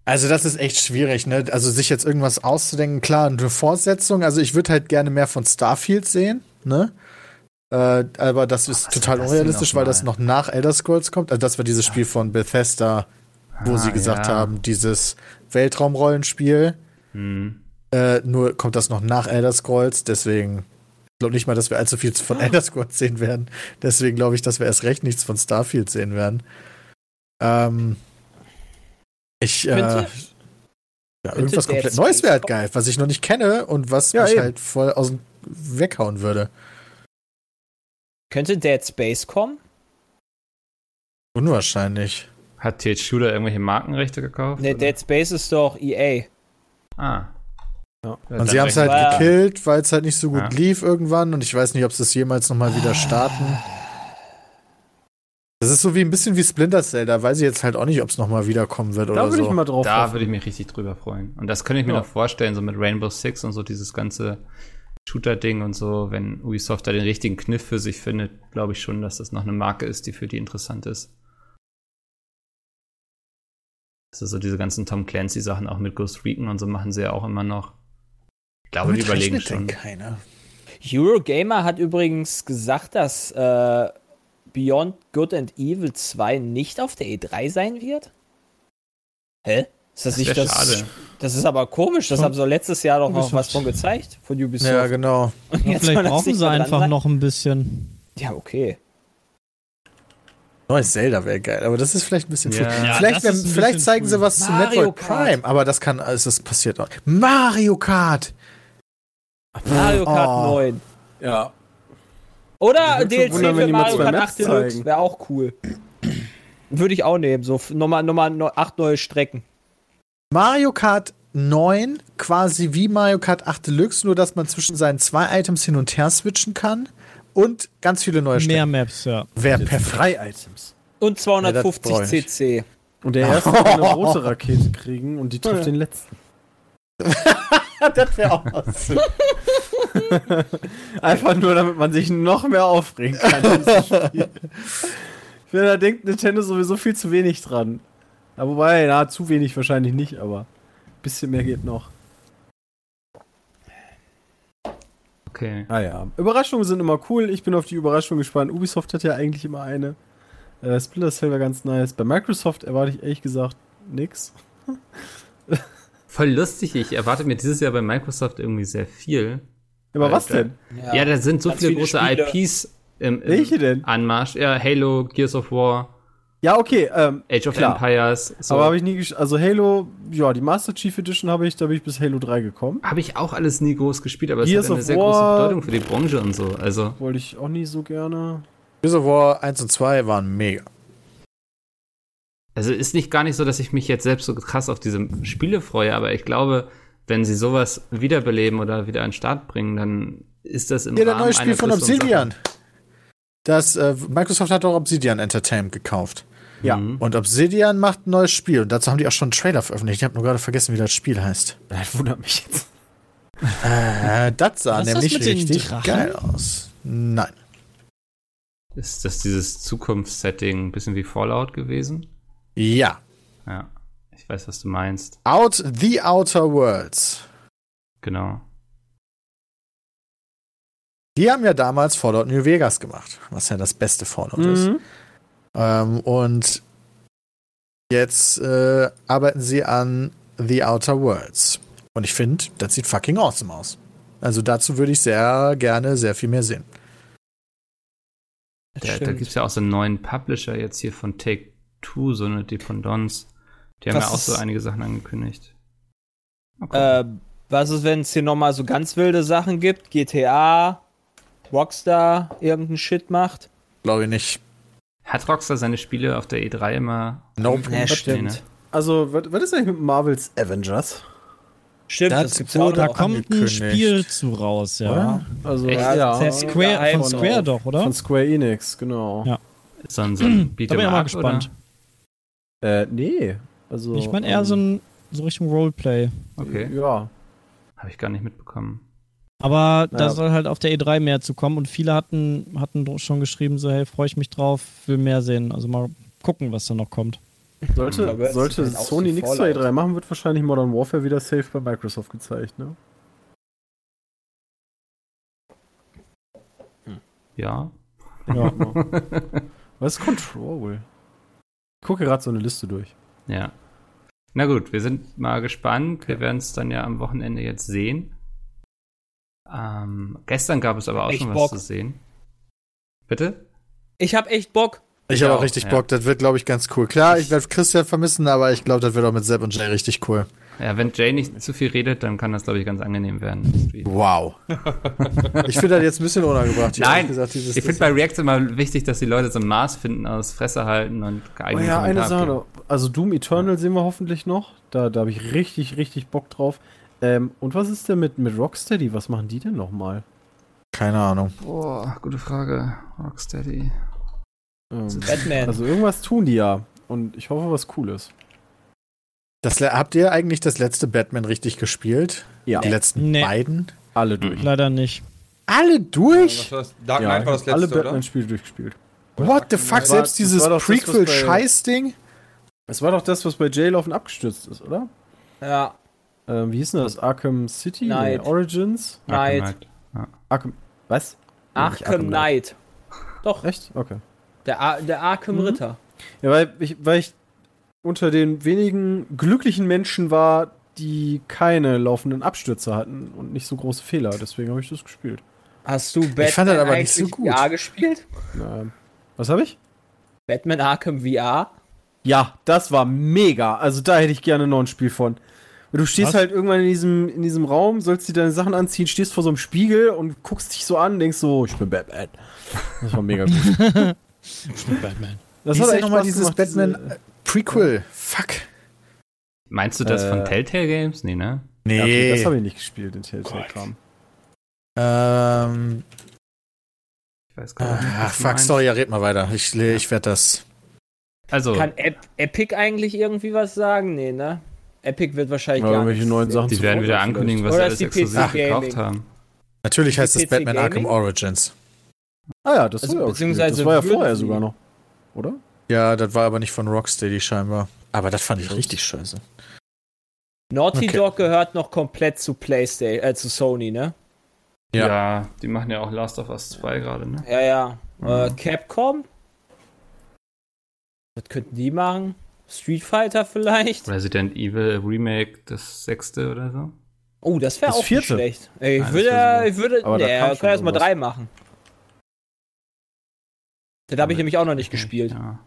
Also das ist echt schwierig, ne? Also sich jetzt irgendwas auszudenken, klar, eine Fortsetzung. Also ich würde halt gerne mehr von Starfield sehen, ne? Äh, aber das ist was total das unrealistisch, weil das noch nach Elder Scrolls kommt. Also das war dieses Spiel von Bethesda, wo Ah, sie gesagt ja. haben, dieses Weltraumrollenspiel. Hm. Äh, nur kommt das noch nach Elder Scrolls, deswegen ich glaube nicht mal, dass wir allzu viel von Elder Scrolls sehen werden. Deswegen glaube ich, dass wir erst recht nichts von Starfield sehen werden. Ähm, ich, äh, ja, irgendwas komplett Neues wäre halt geil, was ich noch nicht kenne und was Ja, mich eben. halt voll aus dem weghauen würde. Könnte Dead Space kommen? Unwahrscheinlich. Hat TH Shooter irgendwelche Markenrechte gekauft? Ne? Dead Space ist doch EA. Ah. Ja. Und sie haben es halt war- gekillt, weil es halt nicht so gut Ja. lief irgendwann und ich weiß nicht, ob sie es jemals nochmal wieder starten. Das ist so wie ein bisschen wie Splinter Cell, da weiß ich jetzt halt auch nicht, ob es nochmal wiederkommen wird Da oder würde so. ich mal drauf Da hoffen. würde ich mich richtig drüber freuen. Und das könnte ich mir Ja. noch vorstellen, so mit Rainbow Six und so dieses ganze Shooter-Ding und so, wenn Ubisoft da den richtigen Kniff für sich findet, glaube ich schon, dass das noch eine Marke ist, die für die interessant ist. Also so diese ganzen Tom Clancy-Sachen auch mit Ghost Recon und so machen sie ja auch immer noch. Ich glaube, die überlegen schon. Keiner. Eurogamer hat übrigens gesagt, dass äh, Beyond Good and Evil 2 nicht auf der E3 sein wird. Hä? Ist das, Das nicht das? schade. Das ist aber komisch. Das haben sie letztes Jahr doch noch was von gezeigt. Von Ubisoft. Ja, genau. Und jetzt vielleicht brauchen sie einfach sein? noch ein bisschen. Ja, okay. Neues Zelda wäre geil, aber das ist vielleicht ein bisschen Ja. früh. Ja, vielleicht wär, vielleicht zeigen früh. sie was zu Mario Metroid Kart. Prime, aber das kann, also das passiert auch. Mario Kart! Mario Kart Oh. 9. Ja. Oder DLC wundern, für Mario Kart Maps 8 Deluxe. Wäre auch cool. Würde ich auch nehmen. So nochmal, nochmal acht neue Strecken. Mario Kart 9 quasi wie Mario Kart 8 Deluxe, nur dass man zwischen seinen zwei Items hin und her switchen kann und ganz viele neue Mehr Strecken. Maps, ja. Wäre perfekt. Drei Items. Und Ja, das 250 brauch ich nicht. CC. Und der erste kann eine rote Rakete kriegen und die trifft den letzten. das wäre auch was. Einfach nur, damit man sich noch mehr aufregen kann. in diesem Spiel. Ich finde, da denkt Nintendo sowieso viel zu wenig dran. Ja, wobei, na, zu wenig wahrscheinlich nicht, aber ein bisschen mehr geht noch. Okay. Ah ja. Überraschungen sind immer cool. Ich bin auf die Überraschung gespannt. Ubisoft hat ja eigentlich immer eine. Äh, Splinter Cell war ganz nice. Bei Microsoft erwarte ich ehrlich gesagt nix. Voll lustig. Ich erwarte mir dieses Jahr bei Microsoft irgendwie sehr viel. Aber was denn? Ja, da sind so viele viele große Spiele. IPs im, im Welche denn? Anmarsch. Ja, Halo, Gears of War, Ja, okay. Ähm, Age of Klar. Empires. So. Aber habe ich nie Also Halo, ja, die Master Chief Edition habe ich, da bin ich bis Halo 3 gekommen. Habe ich auch alles nie groß gespielt, aber Gears es hat eine sehr War- große Bedeutung für die Branche und so. Also, Wollte ich auch nie so gerne. Gears of War 1 und 2 waren mega. Also ist nicht gar nicht so, dass ich mich jetzt selbst so krass auf diese Spiele freue, aber ich glaube, wenn sie sowas wiederbeleben oder wieder an den Start bringen, dann ist das im Ja, der Rahmen neue Spiel von Obsidian. Das, äh, Microsoft hat auch Obsidian Entertainment gekauft. Ja. Mhm. Und Obsidian macht ein neues Spiel. Und dazu haben die auch schon einen Trailer veröffentlicht. Ich habe nur gerade vergessen, wie das Spiel heißt. Das wundert mich jetzt. Äh, das sah Was ist das nämlich den richtig geil aus. Nein. Ist das dieses Zukunftssetting ein bisschen wie Fallout gewesen? Ja. Ja, ich weiß, was du meinst. Out the Outer Worlds. Genau. Die haben ja damals Fallout New Vegas gemacht, was ja das beste Fallout ist. Mhm. Ähm, und jetzt äh, arbeiten sie an The Outer Worlds. Und ich finde, das sieht fucking awesome aus. Also dazu würde ich sehr gerne sehr viel mehr sehen. Da, da gibt es ja auch so einen neuen Publisher jetzt hier von Take Two, so eine Dependance. Die haben Was ja auch so ist- einige Sachen angekündigt. Gucken. Äh, was ist, wenn es hier nochmal so ganz wilde Sachen gibt? GTA, Rockstar, irgendein Shit macht? Glaube ich nicht. Hat Rockstar seine Spiele auf der E3 immer? Nope. Ja, Nee, stimmt. ne? Also, was, was ist eigentlich mit Marvels Avengers? Stimmt, Das das, gibt's ja wurde Da kommt ein. Spiel zu raus, ja. Oder? Also, Echt? ja. Sehr Square, von. Square doch, oder? Von Square Enix, genau. Ja. So ein, so ein Da bin ich mal Beat'em gespannt. Äh, nee. Also, Ich meine eher so, ähm, ein, so Richtung Roleplay. Okay, Ja. habe ich gar nicht mitbekommen. Aber da Ja. soll halt auf der E3 mehr zu kommen und viele hatten, hatten schon geschrieben, so, hey, freue ich mich drauf, will mehr sehen. Also mal gucken, was da noch kommt. Sollte, es sollte halt Sony wie nichts zur Fallout. E3 machen, wird wahrscheinlich Modern Warfare wieder safe bei Microsoft gezeigt, ne? Ja. Ja. Was ist Control? Ich gucke gerade so eine Liste durch. Ja. Na gut, wir sind mal gespannt. Wir werden es dann ja am Wochenende jetzt sehen. Ähm, gestern gab es aber auch Echt schon was Bock. zu sehen. Bitte? Ich hab echt Bock. Ich habe auch, auch richtig ja. Bock. Das wird, glaube ich, ganz cool. Klar, ich werde Christian vermissen, aber ich glaube, das wird auch mit Sepp und Jay richtig cool. Ja, wenn Jay nicht zu viel redet, dann kann das, glaube ich, ganz angenehm werden. Wow. ich finde das jetzt ein bisschen unangebracht. Nein, gesagt, dieses, Ich finde bei Reacts immer wichtig, dass die Leute so ein Maß finden aus Fresse halten und Oh geeignet ja, eine Sache noch. Also Doom Eternal sehen wir hoffentlich noch. Da, da habe ich richtig, richtig Bock drauf. Ähm, und was ist denn mit, mit Rocksteady? Was machen die denn nochmal? keine Ahnung. Boah, gute Frage. Rocksteady. Ähm, Batman. also irgendwas tun die ja. Und ich hoffe, was Cooles. Das, habt ihr eigentlich das letzte Batman richtig gespielt? Ja. Die letzten Nee. beiden? Alle durch. Leider nicht. Alle durch? Das? Dark Ja, Knight ich war das alle letzte, oder? Batman-Spiele durchgespielt. What the fuck? War- Selbst dieses Prequel-Scheiß-Ding? Es war doch das, was bei J-Laufen abgestürzt ist, oder? Ja, Ähm, wie hieß denn das? Arkham City? Knight. Nee, Origins? Knight. Arkham. Was? Nicht Arkham Knight. Doch, Echt? Okay. der, Ar der Arkham Mhm. Ritter. Ja, weil ich, weil ich unter den wenigen glücklichen Menschen war, die keine laufenden Abstürze hatten und nicht so große Fehler. Deswegen habe ich das gespielt. Hast du Batman fand das aber nicht so gut. VR gespielt? Ähm, was habe ich? Batman Arkham VR? Ja, das war mega. Also da hätte ich gerne noch ein Spiel von. Du stehst Was? halt irgendwann in diesem, in diesem Raum, sollst dir deine Sachen anziehen, stehst vor so einem Spiegel und guckst dich so an, denkst so, ich bin Batman. Das war mega gut. Batman. Das Wie ist echt nochmal dieses gemacht, diese- Batman äh, Prequel? Fuck. Meinst du das von Äh, Telltale Games? Nee, ne? Ja, okay, das habe Nee. ich nicht gespielt, den Telltale-Kram. Ähm, Ich weiß gar nicht. ach, fuck, meinst. sorry, ja, red mal weiter. Ich, ich werde das. Also, Kann Ep Epic eigentlich irgendwie was sagen? Nee, ne? Epic wird wahrscheinlich Ja, gar irgendwelche neuen. Sachen die werden wieder ankündigen, was sie alles die exklusiv gekauft haben. Natürlich heißt es Batman Gaming? Arkham Origins. Ah ja, das Also, war ja auch beziehungsweise gespielt. Das war ja vorher sogar noch. Oder? Ja, das war aber nicht von Rocksteady scheinbar. Aber das fand ich richtig scheiße. Naughty Okay. Dog gehört noch komplett zu PlayStation, äh, zu Sony, ne? Ja. Ja. die machen ja auch Last of Us 2 gerade, ne? Ja, ja. Äh, Mhm. Capcom? Was könnten die machen? Street Fighter vielleicht? Resident Evil Remake, das sechste oder so. Oh, das wäre auch nicht vierte. schlecht. Ey, Ich Nein, das würde, ich würde, Aber da nee, kam wir schon können erst mal irgendwas. drei machen. Das habe ich nämlich auch noch nicht gespielt. Ja.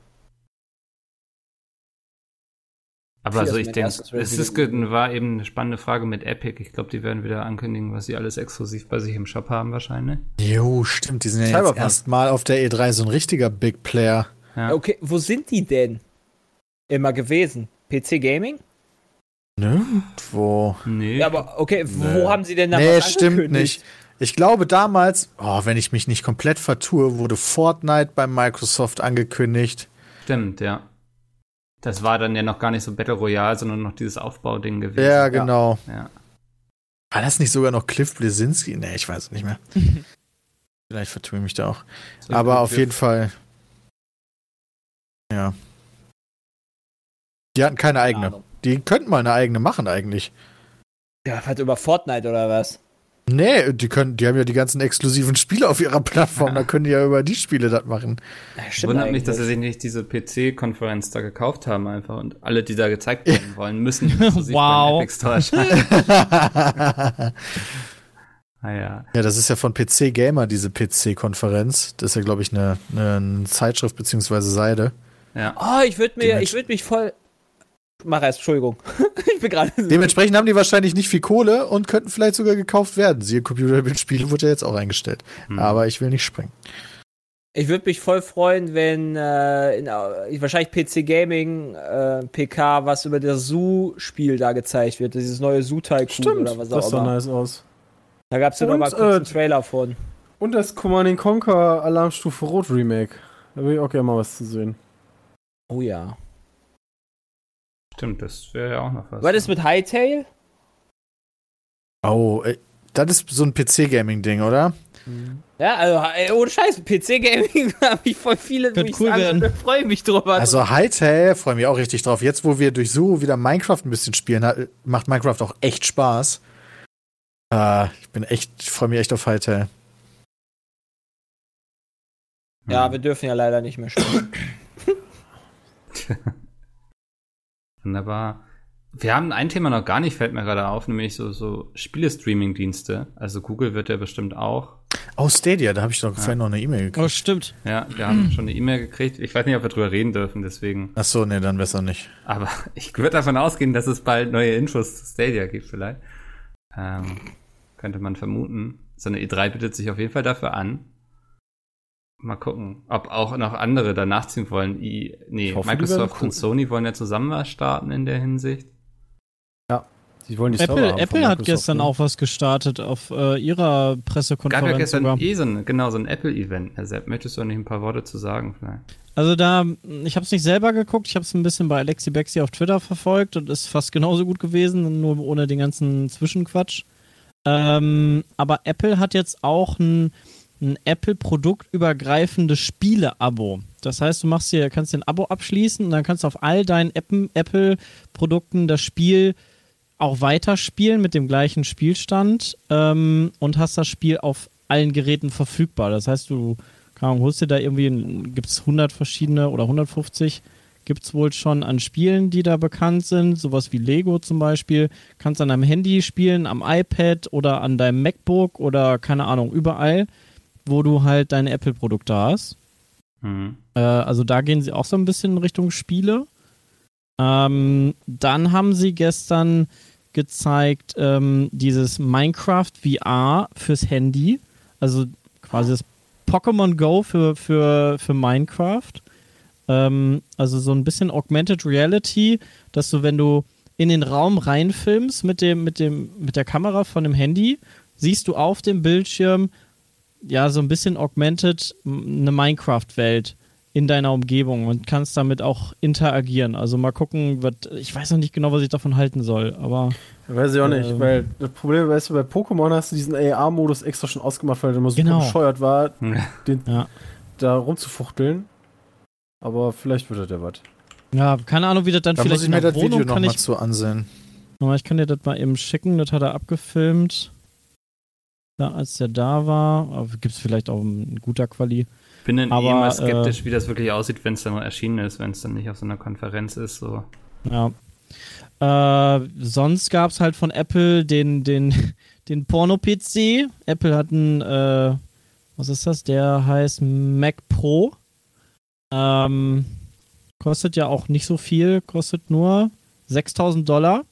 Aber also ich denke, es ist, war eben eine spannende Frage mit Epic. Ich glaube, die werden wieder ankündigen, was sie alles exklusiv bei sich im Shop haben wahrscheinlich. Jo, stimmt. Die sind ja jetzt Cyberpunk. erstmal auf der E3 so ein richtiger Big Player. Ja. Okay, wo sind die denn immer gewesen? PC Gaming? Nirgendwo. Nee. Ja, aber okay, wo Nee. haben sie denn da Nee, was stimmt nicht. Ich glaube damals, oh, wenn ich mich nicht komplett vertue, wurde Fortnite bei Microsoft angekündigt. Stimmt, ja. Das war dann ja noch gar nicht so Battle Royale, sondern noch dieses Aufbauding gewesen. Ja, genau. Ja. War das nicht sogar noch Cliff Blesinski? Nee, ich weiß es nicht mehr. Vielleicht vertue ich mich da auch. Aber auf jeden Fall. Ja. Die hatten keine eigene. Die könnten mal eine eigene machen eigentlich. Ja, halt über Fortnite oder was? Nee, die können, die haben ja die ganzen exklusiven Spiele auf ihrer Plattform, da können die ja über die Spiele das machen. Ja, Wundert mich, dass sie sich nicht diese PC-Konferenz da gekauft haben einfach und alle, die da gezeigt werden wollen, müssen Wow. Epic Store erscheinen. ja, Ah ja. das ist ja von PC Gamer, diese PC-Konferenz. Das ist ja, glaube ich, eine, eine Zeitschrift beziehungsweise Seite. Ja. Oh, ich würde mir, ich würde mich voll. Mach erst, Entschuldigung. ich bin gerade. Dementsprechend haben die wahrscheinlich nicht viel Kohle und könnten vielleicht sogar gekauft werden. Siehe Computerspiele wurde ja jetzt auch eingestellt. Hm. Aber ich will nicht springen. Ich würde mich voll freuen, wenn äh, in, äh, wahrscheinlich PC Gaming äh, PK was über das Zoo-Spiel da gezeigt wird. Dieses neue Zoo Tycoon Stimmt, oder was das auch sah immer. nice aus. Da gab es ja noch Und, mal kurz äh, einen Trailer von. Und das Command Conquer Alarmstufe Rot Remake. Da will ich auch gerne mal was zu sehen. Oh ja. Stimmt, das wäre ja auch noch was. Was ist mit Hightail? Oh, ey, das ist so ein PC-Gaming-Ding, oder? Ja, also ey, ohne Scheiß, PC Gaming habe ich voll viele, Wird ich cool werden. würde, freue mich drüber. Also Hytale, freue mich auch richtig drauf. Jetzt, wo wir durch so wieder Minecraft ein bisschen spielen, hat, macht Minecraft auch echt Spaß. Äh, ich bin echt, ich freue mich echt auf Hytale. ja, wir dürfen ja leider nicht mehr spielen. Wunderbar. Wir haben ein Thema noch gar nicht, fällt mir gerade auf, nämlich so, so Spiele-Streaming-Dienste. Also Google wird ja bestimmt auch. Oh, Stadia, da habe ich doch vorhin noch eine E-Mail gekriegt. Oh, stimmt. Ja, wir haben schon eine E-Mail gekriegt. Ich weiß nicht, ob wir drüber reden dürfen, deswegen. Ach so, nee, dann besser nicht. Aber ich würde davon ausgehen, dass es bald neue Infos zu Stadia gibt, vielleicht. Ähm, könnte man vermuten. So eine E3 bietet sich auf jeden Fall dafür an. Mal gucken, ob auch noch andere da nachziehen wollen. I, nee, hoffe, Microsoft cool. und Sony wollen ja zusammen was starten in der Hinsicht. Die wollen die Apple, Server haben Apple hat gestern ne? auch was gestartet auf äh, ihrer Gab Pressekonferenz. ja gestern sogar. eh so ein, genau, so ein Apple-Event. Also, möchtest du nicht ein paar Worte zu sagen vielleicht? Also da, ich habe es nicht selber geguckt, ich habe es ein bisschen bei Alexi Bexi auf Twitter verfolgt und ist fast genauso gut gewesen, nur ohne den ganzen Zwischenquatsch. Ähm, aber Apple hat jetzt auch ein, ein Apple-produktübergreifendes Spiele-Abo. Das heißt, du machst dir, kannst dir ein Abo abschließen und dann kannst du auf all deinen Apple-Produkten das Spiel auch weiterspielen mit dem gleichen Spielstand ähm, und hast das Spiel auf allen Geräten verfügbar. Das heißt, du Ahnung, holst dir da irgendwie, gibt es 100 verschiedene oder 150 gibt es wohl schon an Spielen, die da bekannt sind, sowas wie Lego zum Beispiel. Kannst an deinem Handy spielen, am iPad oder an deinem MacBook oder keine Ahnung, überall, wo du halt deine Apple-Produkte hast. Mhm. Äh, also da gehen sie auch so ein bisschen in Richtung Spiele. Ähm, dann haben sie gestern gezeigt ähm, dieses Minecraft VR fürs Handy. Also quasi das Pokémon Go für, für, für Minecraft. Ähm, also so ein bisschen Augmented Reality, dass du, wenn du in den Raum reinfilmst mit dem, mit dem, mit der Kamera von dem Handy, siehst du auf dem Bildschirm ja so ein bisschen augmented eine Minecraft-Welt in deiner Umgebung und kannst damit auch interagieren. Also mal gucken, was, ich weiß noch nicht genau, was ich davon halten soll, aber Weiß ich auch nicht, Ähm. weil das Problem, weißt du, bei Pokémon hast du diesen AR-Modus extra schon ausgemacht, weil der immer Genau. bescheuert war, den, Ja. da rumzufuchteln. Aber vielleicht wird das ja was. ja, keine Ahnung, wie das dann Da vielleicht muss ich in mir der das Video Wohnung kann nochmal ich, zu ansehen. Ich kann dir das mal eben schicken, das hat er abgefilmt. Da, als der da war, gibt es vielleicht auch ein guter Quali. Bin dann Aber, eh mal äh, skeptisch, wie das wirklich aussieht, wenn es dann erschienen ist, wenn es dann nicht auf so einer Konferenz ist. So. Ja. Äh, sonst gab es halt von Apple den, den, den Porno-PC. Apple hat einen, äh, was ist das? Der heißt Mac Pro. Ähm, kostet ja auch nicht so viel, kostet nur 6000 Dollar.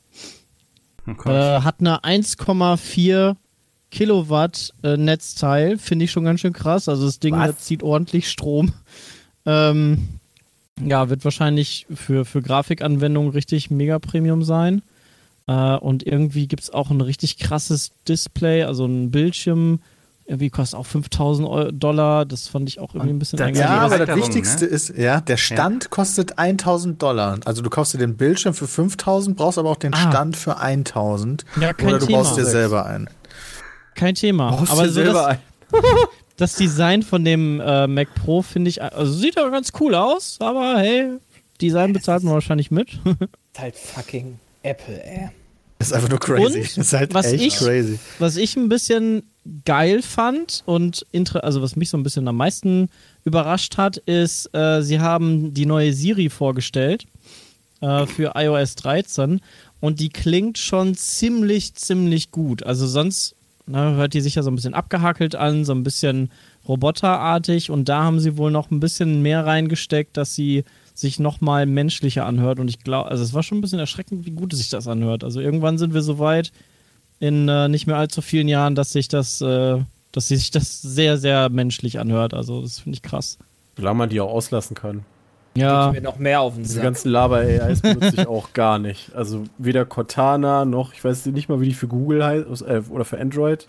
Oh. Äh, hat eine 1,4 Kilowatt äh, Netzteil, finde ich schon ganz schön krass. Also das Ding das zieht ordentlich Strom. Ähm, ja, wird wahrscheinlich für, für Grafikanwendungen richtig mega Premium sein. Äh, und irgendwie gibt es auch ein richtig krasses Display, also ein Bildschirm. Irgendwie kostet auch 5000 Eu- Dollar. Das fand ich auch irgendwie ein bisschen das-. Ja, aber das Wichtigste ne? ist, ja, der Stand kostet 1000 Dollar. Also du kaufst dir den Bildschirm für 5000, brauchst aber auch den Ah. Stand für 1000. Ja, kein Oder du Thema. baust dir selber ein. Kein Thema. Brauchst aber so selber das, ein. das Design von dem äh, Mac Pro finde ich, also sieht ja ganz cool aus, aber hey, Design bezahlt man wahrscheinlich mit. Ist halt fucking Apple, ey. Das ist einfach nur crazy. Und das ist halt was echt ich- crazy. Was ich ein bisschen geil fand und also was mich so ein bisschen am meisten überrascht hat, ist, äh, sie haben die neue Siri vorgestellt äh, für iOS 13 und die klingt schon ziemlich, ziemlich gut. Also sonst ne, hört die sich ja so ein bisschen abgehackelt an, so ein bisschen roboterartig und da haben sie wohl noch ein bisschen mehr reingesteckt, dass sie sich nochmal menschlicher anhört und ich glaube, also es war schon ein bisschen erschreckend, wie gut sich das anhört. Also irgendwann sind wir so weit in äh, nicht mehr allzu vielen Jahren, dass sich das, äh, dass sich das sehr, sehr menschlich anhört. Also das finde ich krass. Solange man die auch auslassen kann. Ja, Mir noch mehr auf den Diese Sack. ganzen Laber-AIs benutze ich auch gar nicht. Also weder Cortana noch, ich weiß nicht mal, wie die für Google heißt, äh, oder für Android.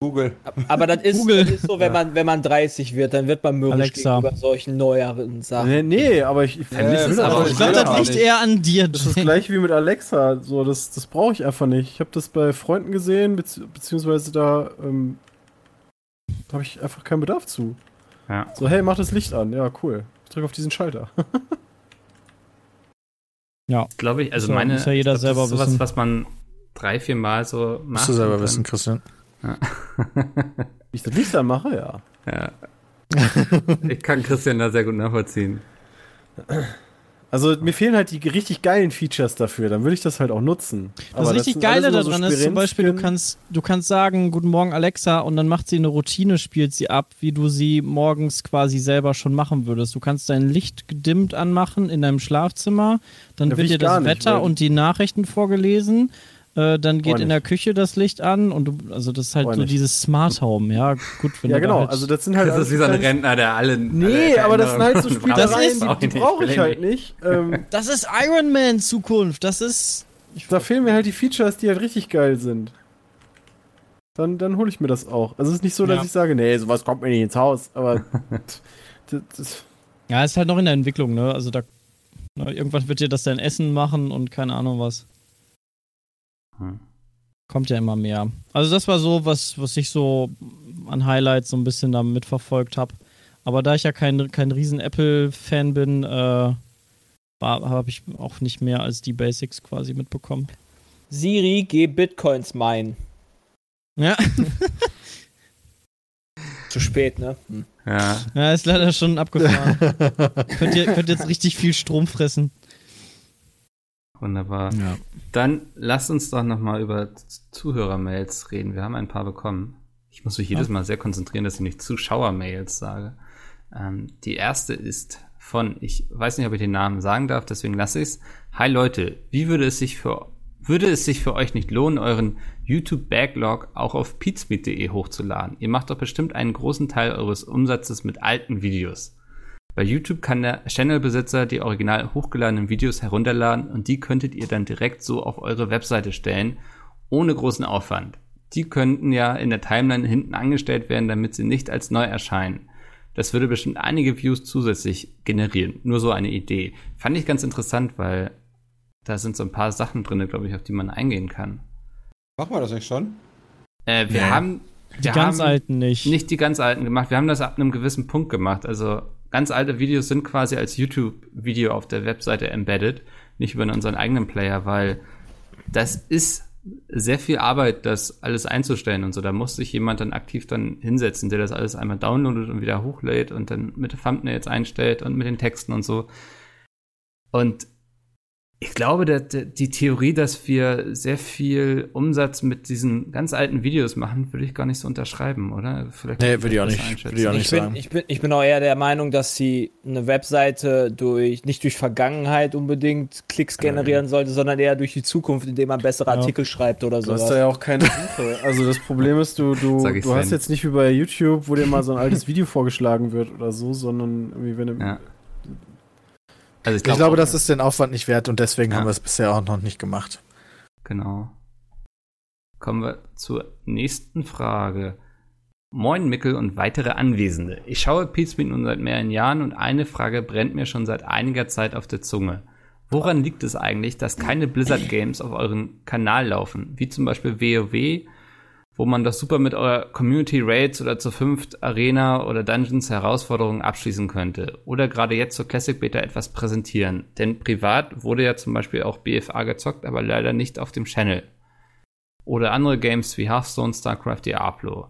Google. Aber das ist, Google. das ist so, wenn man, wenn man 30 wird, dann wird man mürrisch gegenüber solchen neueren Sachen. Nee, nee, aber ich, ich, Ja, das aber- ich glaube, das liegt nicht. eher an dir. Das ist gleich wie mit Alexa. So, das, das brauche ich einfach nicht. Ich habe das bei Freunden gesehen, bezieh beziehungsweise da ähm, habe ich einfach keinen Bedarf zu. Ja. So, hey, mach das Licht an. Ja, cool. Ich drücke auf diesen Schalter. Glaube ich, also ja- meine. muss ja jeder glaub, das selber ist sowas, wissen. was man drei, vier Mal so macht. Musst du selber dann- wissen, Christian. Wie ich das Licht anmache, ja. Ja. ich kann Christian da sehr gut nachvollziehen. Also mir fehlen halt die richtig geilen Features dafür. Dann würde ich das halt auch nutzen. Das Aber richtig sind Geile so daran ist zum Beispiel, du kannst, du kannst sagen, guten Morgen Alexa und dann macht sie eine Routine, spielt sie ab, wie du sie morgens quasi selber schon machen würdest. Du kannst dein Licht gedimmt anmachen in deinem Schlafzimmer, dann will wird dir das nicht, Wetter weil- und die Nachrichten vorgelesen. Äh, dann geht in der. Küche das Licht an und du, also das ist halt so dieses Smart Home, ja, gut, wenn Ja, genau. halt, Also das sind halt Das ist wie so ein Rentner, der alle. Nee, alle aber das sind halt so Spielereien, die, die brauche ich halt nicht. Ähm, das ist Iron Man Zukunft, das ist da fehlen mir halt die Features, die halt richtig geil sind. Dann, dann hole ich mir das auch. Also es ist nicht so, dass Ja. ich sage, nee, sowas kommt mir nicht ins Haus. Aber das, das, ja, ist halt noch in der Entwicklung, ne? Also da na, irgendwann wird dir das dein Essen machen und keine Ahnung was. Hm. kommt ja immer mehr. Also das war so, was, was ich so an Highlights so ein bisschen da mitverfolgt habe. Aber da ich ja kein, kein riesen Apple-Fan bin, äh, habe ich auch nicht mehr als die Basics quasi mitbekommen. Siri, geh Bitcoins meinen. Ja. Zu spät, ne? Hm. Ja. Ja, ist leider schon abgefahren. könnt, ihr, könnt jetzt richtig viel Strom fressen. Wunderbar. Ja. Dann lasst uns doch nochmal über Zuhörermails reden. Wir haben ein paar bekommen. Ich muss mich jedes Mal sehr konzentrieren, dass ich nicht Zuschauermails sage. Ähm, die erste ist von, ich weiß nicht, ob ich den Namen sagen darf, deswegen lasse ich es. Hi Leute, wie würde es sich für würde es sich für euch nicht lohnen, euren YouTube-Backlog auch auf pizmeet.de hochzuladen? Ihr macht doch bestimmt einen großen Teil eures Umsatzes mit alten Videos. Bei YouTube kann der Channel-Besitzer die original hochgeladenen Videos herunterladen und die könntet ihr dann direkt so auf eure Webseite stellen, ohne großen Aufwand. Die könnten ja in der Timeline hinten angestellt werden, damit sie nicht als neu erscheinen. Das würde bestimmt einige Views zusätzlich generieren. Nur so eine Idee. Fand ich ganz interessant, weil da sind so ein paar Sachen drin, glaube ich, auf die man eingehen kann. Machen wir das nicht schon? Äh, wir Nee. haben Die wir ganz haben alten nicht. nicht die ganz alten gemacht. Wir haben das ab einem gewissen Punkt gemacht. Also ganz alte Videos sind quasi als YouTube-Video auf der Webseite embedded, nicht über unseren eigenen Player, weil das ist sehr viel Arbeit, das alles einzustellen und so. Da muss sich jemand dann aktiv dann hinsetzen, der das alles einmal downloadet und wieder hochlädt und dann mit Thumbnails einstellt und mit den Texten und so. Und ich glaube, der, der, die Theorie, dass wir sehr viel Umsatz mit diesen ganz alten Videos machen, würde ich gar nicht so unterschreiben, oder? Vielleicht Nee, würde ich auch nicht. Würde ich auch nicht Ich bin, sagen. ich, bin, ich bin auch eher der Meinung, dass sie eine Webseite durch, nicht durch Vergangenheit unbedingt Klicks generieren sollte, sondern eher durch die Zukunft, indem man bessere Ja. Artikel schreibt oder Du hast sowas. da ja auch keine Suche. Also das Problem ist, du, du, du hast jetzt nicht wie bei YouTube, wo dir mal so ein altes Video vorgeschlagen wird oder so, sondern irgendwie, wenn du. Ja. Also ich, Ich glaub glaube, auch, das ist den Aufwand nicht wert und deswegen Ja. haben wir es bisher auch noch nicht gemacht. Genau. Kommen wir zur nächsten Frage. Moin Mickel und weitere Anwesende. Ich schaue Pizmeet nun seit mehreren Jahren und eine Frage brennt mir schon seit einiger Zeit auf der Zunge. Woran liegt es eigentlich, dass keine Blizzard Games auf euren Kanal laufen? Wie zum Beispiel WoW, wo man das super mit eurer Community Raids oder zur fünft Arena oder Dungeons Herausforderungen abschließen könnte. Oder gerade jetzt zur Classic Beta etwas präsentieren. Denn privat wurde ja zum Beispiel auch BFA gezockt, aber leider nicht auf dem Channel. Oder andere Games wie Hearthstone, StarCraft, Diablo.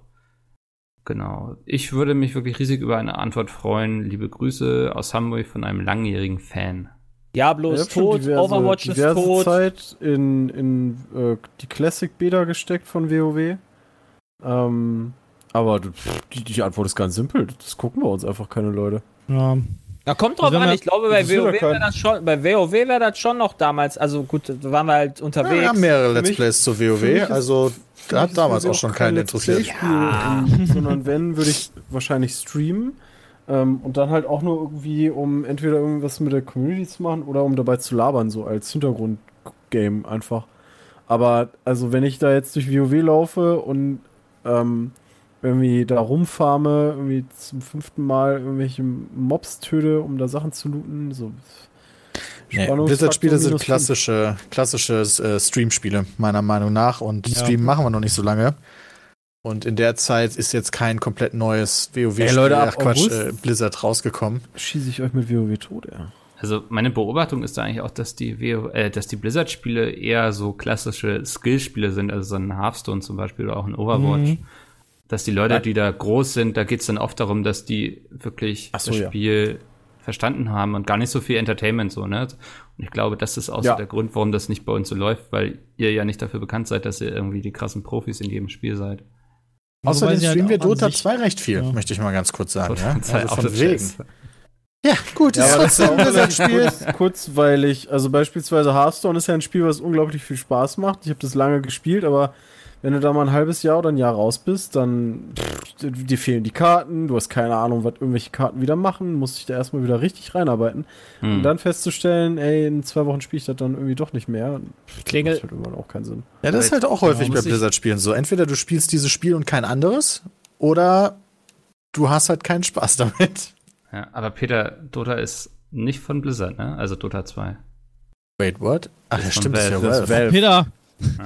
Genau. Ich würde mich wirklich riesig über eine Antwort freuen. Liebe Grüße aus Hamburg von einem langjährigen Fan. Diablo ist tot, diverse- Overwatch ist diverse tot. Zeit in, in äh, die Classic Beta gesteckt von WoW. Ähm, aber die, die Antwort ist ganz simpel. Das gucken wir uns einfach keine Leute. Ja. Ja, kommt drauf Also wenn an. Ich glaube, bei WoW ja wäre das schon, bei WoW wäre das schon noch damals, also gut, da waren wir halt Ja, unterwegs. wir haben mehrere Let's Plays zu WoW, ist- also da hat damals auch schon kein keinen interessiert. Ähm, sondern wenn, würde ich wahrscheinlich streamen. Ähm, und dann halt auch nur irgendwie, um entweder irgendwas mit der Community zu machen oder um dabei zu labern, so als Hintergrundgame einfach. Aber also wenn ich da jetzt durch WoW laufe und ähm, irgendwie da rumfarme, irgendwie zum fünften Mal irgendwelche Mobs töte, um da Sachen zu looten, so. Nee, Blizzard-Spiele sind klassische, klassische äh, Stream-Spiele, meiner Meinung nach. Und Stream machen wir noch nicht so lange. Und in der Zeit ist jetzt kein komplett neues WoW-Spiel, ach Quatsch, äh, Blizzard rausgekommen. Schieße ich euch mit WoW tot, ja. Also meine Beobachtung ist da eigentlich auch, dass die, WoW äh, dass die Blizzard-Spiele eher so klassische Skill-Spiele sind, also so ein Hearthstone zum Beispiel oder auch ein Overwatch. Mhm. Dass die Leute, die da groß sind, da geht's dann oft darum, dass die wirklich so, das ja. Spiel verstanden haben und gar nicht so viel Entertainment so, ne? Und ich glaube, das ist auch Ja. so der Grund, warum das nicht bei uns so läuft, weil ihr ja nicht dafür bekannt seid, dass ihr irgendwie die krassen Profis in jedem Spiel seid. Außerdem halt streamen wir auch an Dota sich- 2 recht viel, Ja. möchte ich mal ganz kurz sagen. Ja? Zwei Also von wegen. Ja, gut, Ja, das ist trotzdem ein kurz, kurzweilig. Also beispielsweise Hearthstone ist ja ein Spiel, was unglaublich viel Spaß macht. Ich habe das lange gespielt, aber wenn du da mal ein halbes Jahr oder ein Jahr raus bist, dann pff, dir fehlen die Karten, du hast keine Ahnung, was irgendwelche Karten wieder machen, musst dich da erstmal wieder richtig reinarbeiten. Hm. Und dann festzustellen, ey, in zwei Wochen spiele ich das dann irgendwie doch nicht mehr. Pff, Klingel- Das macht halt irgendwann auch keinen Sinn. Ja, das ist halt auch häufig Ja, bei Blizzard-Spielen so. Entweder du spielst dieses Spiel und kein anderes, oder du hast halt keinen Spaß damit. Ja, aber Peter, Dota ist nicht von Blizzard, ne? Also Dota 2. Wait, what? Ach, ja, von stimmt, das ist ja Valve. Valve. Peter,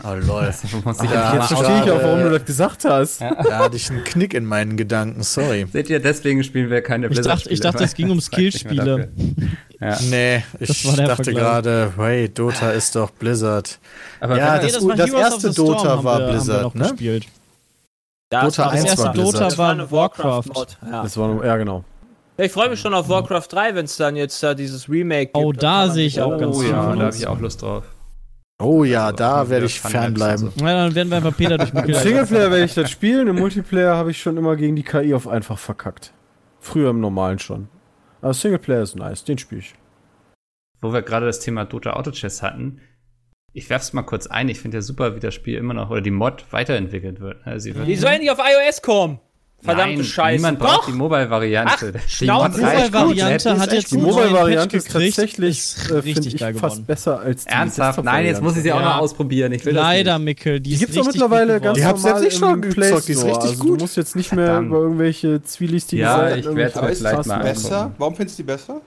Oh lol. Muss ich Ja, jetzt verstehe ich auch, warum du äh, das gesagt hast. Da hatte ich einen Knick in meinen Gedanken, sorry. Seht ihr, deswegen spielen wir keine Ich dachte, Blizzard-Spiele. ich dachte, es ging um Das Skillspiele. Ja. Nee, ich dachte gerade, hey, Dota ist doch Blizzard. Aber Ja, das- das, das erste Dota haben war wir, haben wir Blizzard, noch ne? gespielt. Ah, Das Dota war 1 Das erste war Blizzard. Dota Das war Warcraft. Ja. Das war, ja, genau. Ich freue mich schon auf Warcraft 3, wenn es dann jetzt da dieses Remake gibt. Oh, da sehe ich auch ganz oh viel ja, da habe ich auch Lust drauf. Oh ja, Also, da werde ich fernbleiben. Und Ja, dann werden wir einfach Peter durch. Im Singleplayer werde ich das spielen, im Multiplayer habe ich schon immer gegen die KI auf einfach verkackt. Früher im Normalen schon. Aber Singleplayer ist nice, den spiele ich. Wo wir gerade das Thema Dota Auto Chess hatten, ich werf's mal kurz ein. Ich finde ja super, wie das Spiel immer noch oder die Mod weiterentwickelt wird. Also sie wird Die sollen nicht auf iOS kommen. Verdammte Nein, Scheiße. Niemand Doch! braucht die Mobile-Variante. Ach, Die Mobile-Variante die ist hat jetzt Die Mobile-Variante ist tatsächlich, ist äh, richtig ich, geil fast geworden. besser als die Ernsthaft? Nein, jetzt muss ich sie auch noch Ja. ausprobieren. Ich will Leider. Mikkel. Die, Die ist gibt's doch mittlerweile gut ganz Die normal jetzt nicht schon im gezockt, Play die ist Store. richtig also, Du gut. musst jetzt nicht mehr Verdammt. über irgendwelche zwielistigen Ja, Seiten ich irgendwelche werd's mir vielleicht mal Besser? Warum findest du die besser?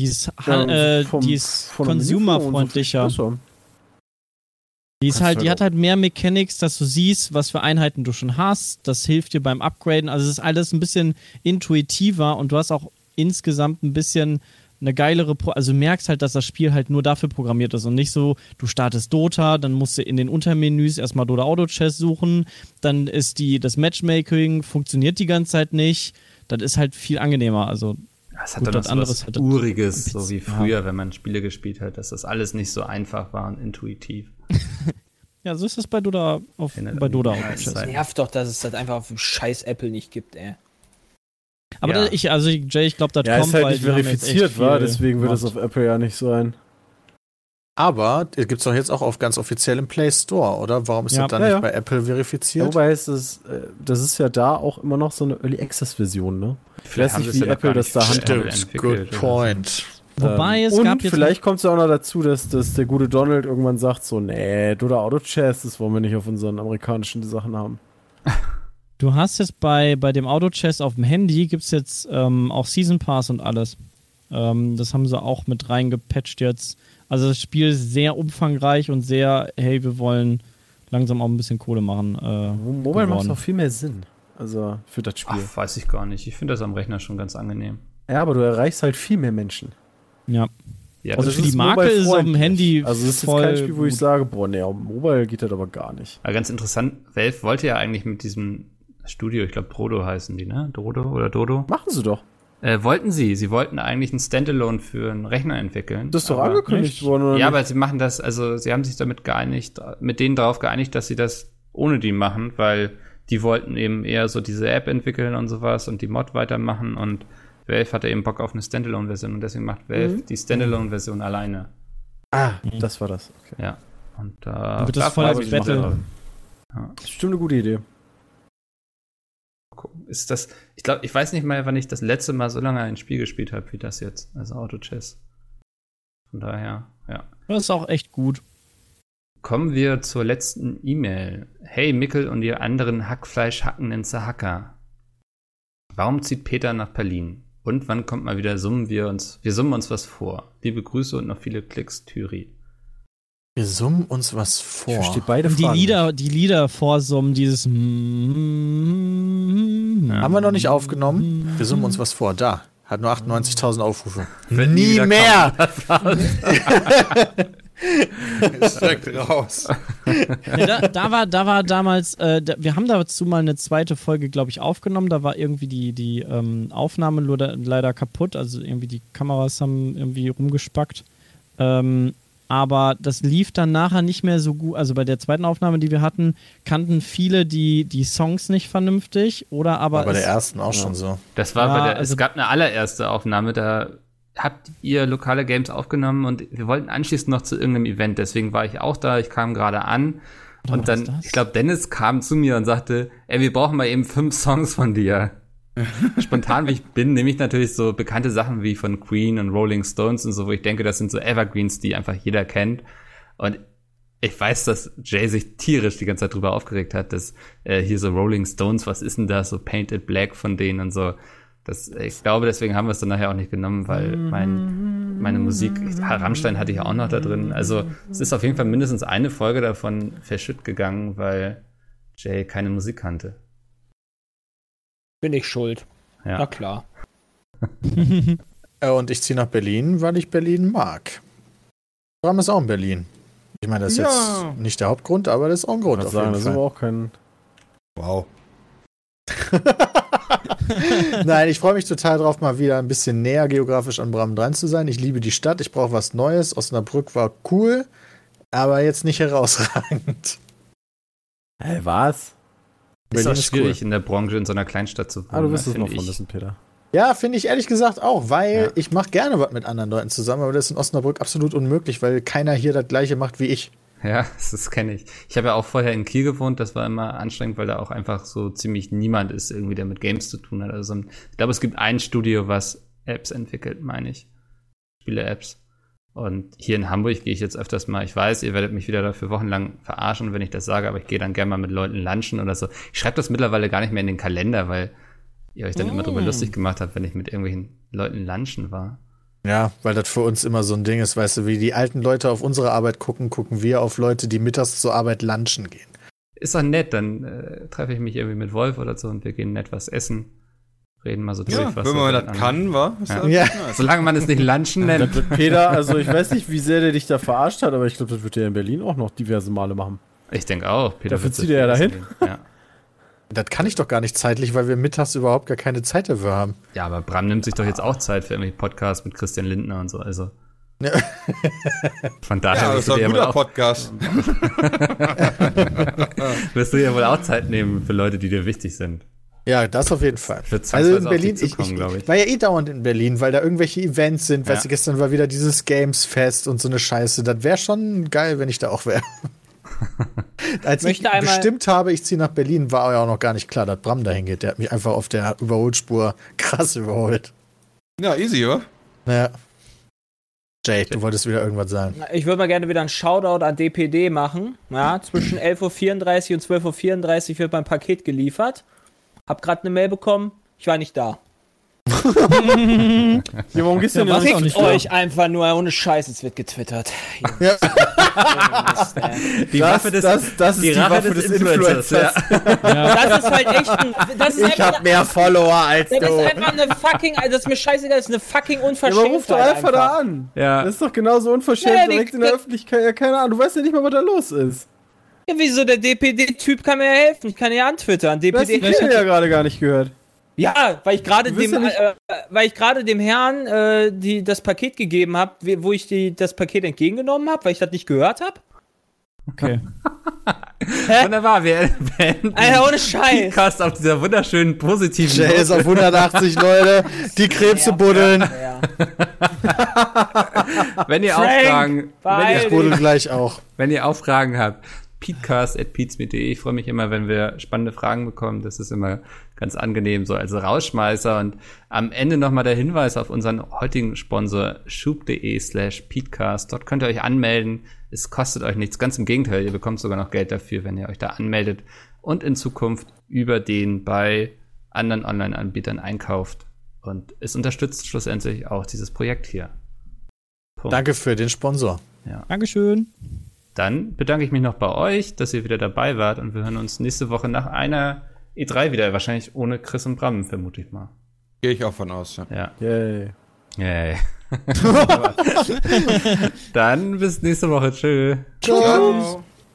Die ist, Ja, äh, die ist consumerfreundlicher. Die ist halt, die halt hat halt mehr Mechanics, dass du siehst, was für Einheiten du schon hast. Das hilft dir beim Upgraden. Also es ist alles ein bisschen intuitiver und du hast auch insgesamt ein bisschen eine geilere, Pro also du merkst halt, dass das Spiel halt nur dafür programmiert ist und nicht so, du startest Dota, dann musst du in den Untermenüs erstmal Dota Auto Chess suchen, dann ist die, das Matchmaking funktioniert die ganze Zeit nicht. Das ist halt viel angenehmer. Also Das hat Gut, dann was halt das- Uriges, so wie Ja. früher, wenn man Spiele gespielt hat, dass das alles nicht so einfach war und intuitiv. ja, so ist das bei Dota auf, Erinnert bei Dota Chess. Zeit. Nervt doch, dass es das einfach auf dem scheiß Apple nicht gibt, ey. Aber Ja. da, ich, also Jay, ich glaube, das Ja, kommt, ist halt weil nicht verifiziert, war, deswegen wird es auf Apple ja nicht sein. Aber gibt es doch jetzt auch auf ganz offiziell im Play Store, oder? Warum ist Ja. das dann Ja, nicht bei Apple verifiziert? wobei es ist, äh, das ist ja da auch immer noch so eine Early Access Version, ne? Vielleicht weiß haben nicht, es wie Apple das da handhabt. Stimmt, good point. Wobei es und gab jetzt vielleicht kommt es ja auch noch dazu, dass, dass der gute Donald irgendwann sagt so, nee, Dota Auto Chess, das wollen wir nicht auf unseren amerikanischen Sachen haben. Du hast jetzt bei, bei dem Auto-Chess auf dem Handy gibt es jetzt ähm, auch Season Pass und alles. Ähm, das haben sie auch mit reingepatcht jetzt. Also das Spiel ist sehr umfangreich und sehr, hey, wir wollen langsam auch ein bisschen Kohle machen. Äh, Mobile macht geworden. auch viel mehr Sinn. Also für das Spiel. Ach, weiß ich gar nicht. Ich finde das am Rechner schon ganz angenehm. Ja, aber du erreichst halt viel mehr Menschen. Ja. Ja, Also das für die ist Marke ist es auf dem. Handy Also es ist voll kein Spiel, wo ich sage, boah, nee, auf dem Mobile geht das aber gar nicht. Aber ganz interessant, Valve wollte ja eigentlich mit diesem Studio, ich glaube Prodo heißen die, ne? Dodo oder Dodo? Machen sie doch. Äh, wollten sie. Sie wollten eigentlich ein Standalone für einen Rechner entwickeln. Das ist doch angekündigt worden, oder Ja, nicht? aber sie machen das, also sie haben sich damit geeinigt, mit denen darauf geeinigt, dass sie das ohne die machen, weil die wollten eben eher so diese App entwickeln und sowas und die Mod weitermachen und Valve hatte eben Bock auf eine Standalone-Version und deswegen macht Valve Mhm. die Standalone-Version alleine. Ah, das war das. Okay. Ja. Und da Dann wird das da voll als Battle. drauf. Das ist bestimmt eine gute Idee. gucken. Ist das, ich glaube, ich weiß nicht mal, wann ich das letzte Mal so lange ein Spiel gespielt habe wie das jetzt, also Auto Chess. Von daher, ja. Das ist auch echt gut. Kommen wir zur letzten E-Mail. Hey Mickel und ihr anderen Hackfleisch hackenden Zahacker. Warum zieht Peter nach Berlin? Und wann kommt mal wieder summen wir uns, wir summen uns was vor. Liebe Grüße und noch viele Klicks, Thüri. Wir summen uns was Ich vor. verstehe beide Die Fragen. Lieder, die Lieder vorsummen, dieses Ja. Haben wir noch nicht aufgenommen? Wir summen uns was vor. Da. Hat nur 98.000 Aufrufe. Wird nie mehr! Ist direkt raus. Ja, da, da war, da war damals, äh, da, wir haben dazu mal eine zweite Folge, glaube ich, aufgenommen. Da war irgendwie die, die ähm, Aufnahme leider, kaputt. Also irgendwie die Kameras haben irgendwie rumgespackt. Ähm, aber das lief dann nachher nicht mehr so gut. Also bei der zweiten Aufnahme, die wir hatten, kannten viele die, die Songs nicht vernünftig. Oder aber. War bei der ersten auch schon so. Das war Ja, bei der, also- es gab eine allererste Aufnahme, da habt ihr lokale Games aufgenommen und wir wollten anschließend noch zu irgendeinem Event, deswegen war ich auch da, ich kam gerade an und dann, das? ich glaube, Dennis kam zu mir und sagte, ey, wir brauchen mal eben fünf Songs von dir. Spontan wie ich bin, nehme ich natürlich so bekannte Sachen wie von Queen und Rolling Stones und so, wo ich denke, das sind so Evergreens, die einfach jeder kennt. Und ich weiß, dass Jay sich tierisch die ganze Zeit drüber aufgeregt hat, dass äh, hier so Rolling Stones, was ist denn das, so Painted Black von denen und so. Das, ich glaube, deswegen haben wir es dann nachher auch nicht genommen, weil mein meine Musik. Rammstein hatte ich auch noch da drin. Also es ist auf jeden Fall mindestens eine Folge davon verschütt gegangen, weil Jay keine Musik kannte. Bin ich schuld. Ja. Na klar. Äh, Und ich ziehe nach Berlin, weil ich Berlin mag. Bram ist auch in Berlin. Ich meine, das ist Ja. jetzt nicht der Hauptgrund, aber das ist auch ein Grund. Ich Auf sagen, jeden das ist aber Fall. auch kein. Wow. Nein, ich freue mich total drauf, mal wieder ein bisschen näher geografisch an Bram dran zu sein. Ich liebe die Stadt, ich brauche was Neues. Osnabrück war cool, aber jetzt nicht herausragend. Hä, was? Ist Berlin auch ist cool. schwierig in der Branche in so einer Kleinstadt zu wohnen. Ah, du wirst es noch von wissen, Peter. Ja, finde ich ehrlich gesagt auch, weil Ja. ich mache gerne was mit anderen Leuten zusammen, aber das ist in Osnabrück absolut unmöglich, weil keiner hier das gleiche macht wie ich. Ja, das, kenne ich. Ich habe ja auch vorher in Kiel gewohnt, das war immer anstrengend, weil da auch einfach so ziemlich niemand ist, irgendwie, der mit Games zu tun hat. Also ich glaube, es gibt ein Studio, was Apps entwickelt, meine ich. Spiele-Apps. Und hier in Hamburg gehe ich jetzt öfters mal, ich weiß, ihr werdet mich wieder dafür wochenlang verarschen, wenn ich das sage, aber ich gehe dann gerne mal mit Leuten lunchen oder so. Ich schreibe das mittlerweile gar nicht mehr in den Kalender, weil ihr euch dann immer drüber lustig gemacht habt, wenn ich mit irgendwelchen Leuten lunchen war. Ja, weil das für uns immer so ein Ding ist, weißt du, wie die alten Leute auf unsere Arbeit gucken, gucken wir auf Leute, die mittags zur Arbeit lunchen gehen. ist doch nett, dann äh, treffe ich mich irgendwie mit Wolf oder so und wir gehen nett was essen, reden mal so durch, Ja, was wenn so man das anderen- kann, wa? Ja. Ja. Solange man es nicht Lunchen nennt. Das wird Peter, also ich weiß nicht, wie sehr der dich da verarscht hat, aber ich glaube, das wird er in Berlin auch noch diverse Male machen. Ich denke auch. Peter Dafür zieht er ja dahin. Ja. Das kann ich doch gar nicht zeitlich, weil wir mittags überhaupt gar keine Zeit dafür haben. ja, aber Bram nimmt sich doch jetzt auch Zeit für irgendwelche Podcasts mit Christian Lindner und so. Also Ja. von daher Ja, das wirst, ist du doch dir ein ja guter wohl auch, Podcast. wirst du ja wohl auch Zeit nehmen für Leute, die dir wichtig sind. Ja, das auf jeden Fall. Also in Berlin, zukommen, ich, ich ich. war ja eh dauernd in Berlin, weil da irgendwelche Events sind. Ja. Weißt du, gestern war wieder dieses Games-Fest und so eine Scheiße. Das wäre schon geil, wenn ich da auch wäre. Als ich bestimmt habe, ich ziehe nach Berlin, war ja auch noch gar nicht klar, dass Bram dahin geht. Der hat mich einfach auf der Überholspur krass überholt. Ja, easy, wa? Naja. Jay, du wolltest wieder irgendwas sagen. Ich würde mal gerne wieder einen Shoutout an DPD machen. Ja, zwischen 11.34 Uhr und 12.34 Uhr wird mein Paket geliefert. Hab gerade eine Mail bekommen. Ich war nicht da. Ja, warum gehst du Ja, denn was nicht? nicht euch einfach nur ohne Scheiß. Es wird getwittert. Ja. Die Das, Waffe des, das, das ist die die, Rache Waffe des des Influencers. Influencers. Ja. Das ist halt echt ein. Das ist Ich einfach, hab mehr Follower als das ist du. einfach eine fucking. Das ist mir scheißegal. Das ist eine fucking Ja, aber Unverschämtheit. ruf doch einfach da an. Ja. Das ist doch genauso unverschämt Ja, die- direkt in der Öffentlichkeit. Ja, keine Ahnung. Du weißt ja nicht mal, was da los ist. Ja, wieso? Der DPD-Typ kann mir ja helfen. Ich kann ja antwittern. Du hast die DPD. Kinder ja gerade gar nicht gehört. Ja, weil ich gerade dem, ja äh, weil ich gerade dem Herrn äh, die, das Paket gegeben habe, wo ich die, das Paket entgegengenommen habe, weil ich das nicht gehört habe. Okay. Wunderbar, wir beenden Alter, ohne den Scheiß. Podcast auf dieser wunderschönen positiven Jay ist auf 180 Leute, die Krebse buddeln. Ja. Wenn ihr Frank, Aufragen, wenn ihr, Ich buddel gleich auch. wenn ihr Aufragen habt, peatcast.peatsmeet.de. Ich freue mich immer, wenn wir spannende Fragen bekommen. Das ist immer ganz angenehm, so als Rausschmeißer. Und am Ende nochmal der Hinweis auf unseren heutigen Sponsor schub.de slash peatcast. Dort könnt ihr euch anmelden. Es kostet euch nichts. Ganz im Gegenteil, ihr bekommt sogar noch Geld dafür, wenn ihr euch da anmeldet und in Zukunft über den bei anderen Online-Anbietern einkauft. Und es unterstützt schlussendlich auch dieses Projekt hier. Punkt. Danke für den Sponsor. Dankeschön. Dann bedanke ich mich noch bei euch, dass ihr wieder dabei wart und wir hören uns nächste Woche nach einer E3 wieder. Wahrscheinlich ohne Chris und Bram, vermute ich mal. Gehe ich auch von aus, ja. Ja. Yay. Yay. Dann bis nächste Woche. Tschö. Ciao.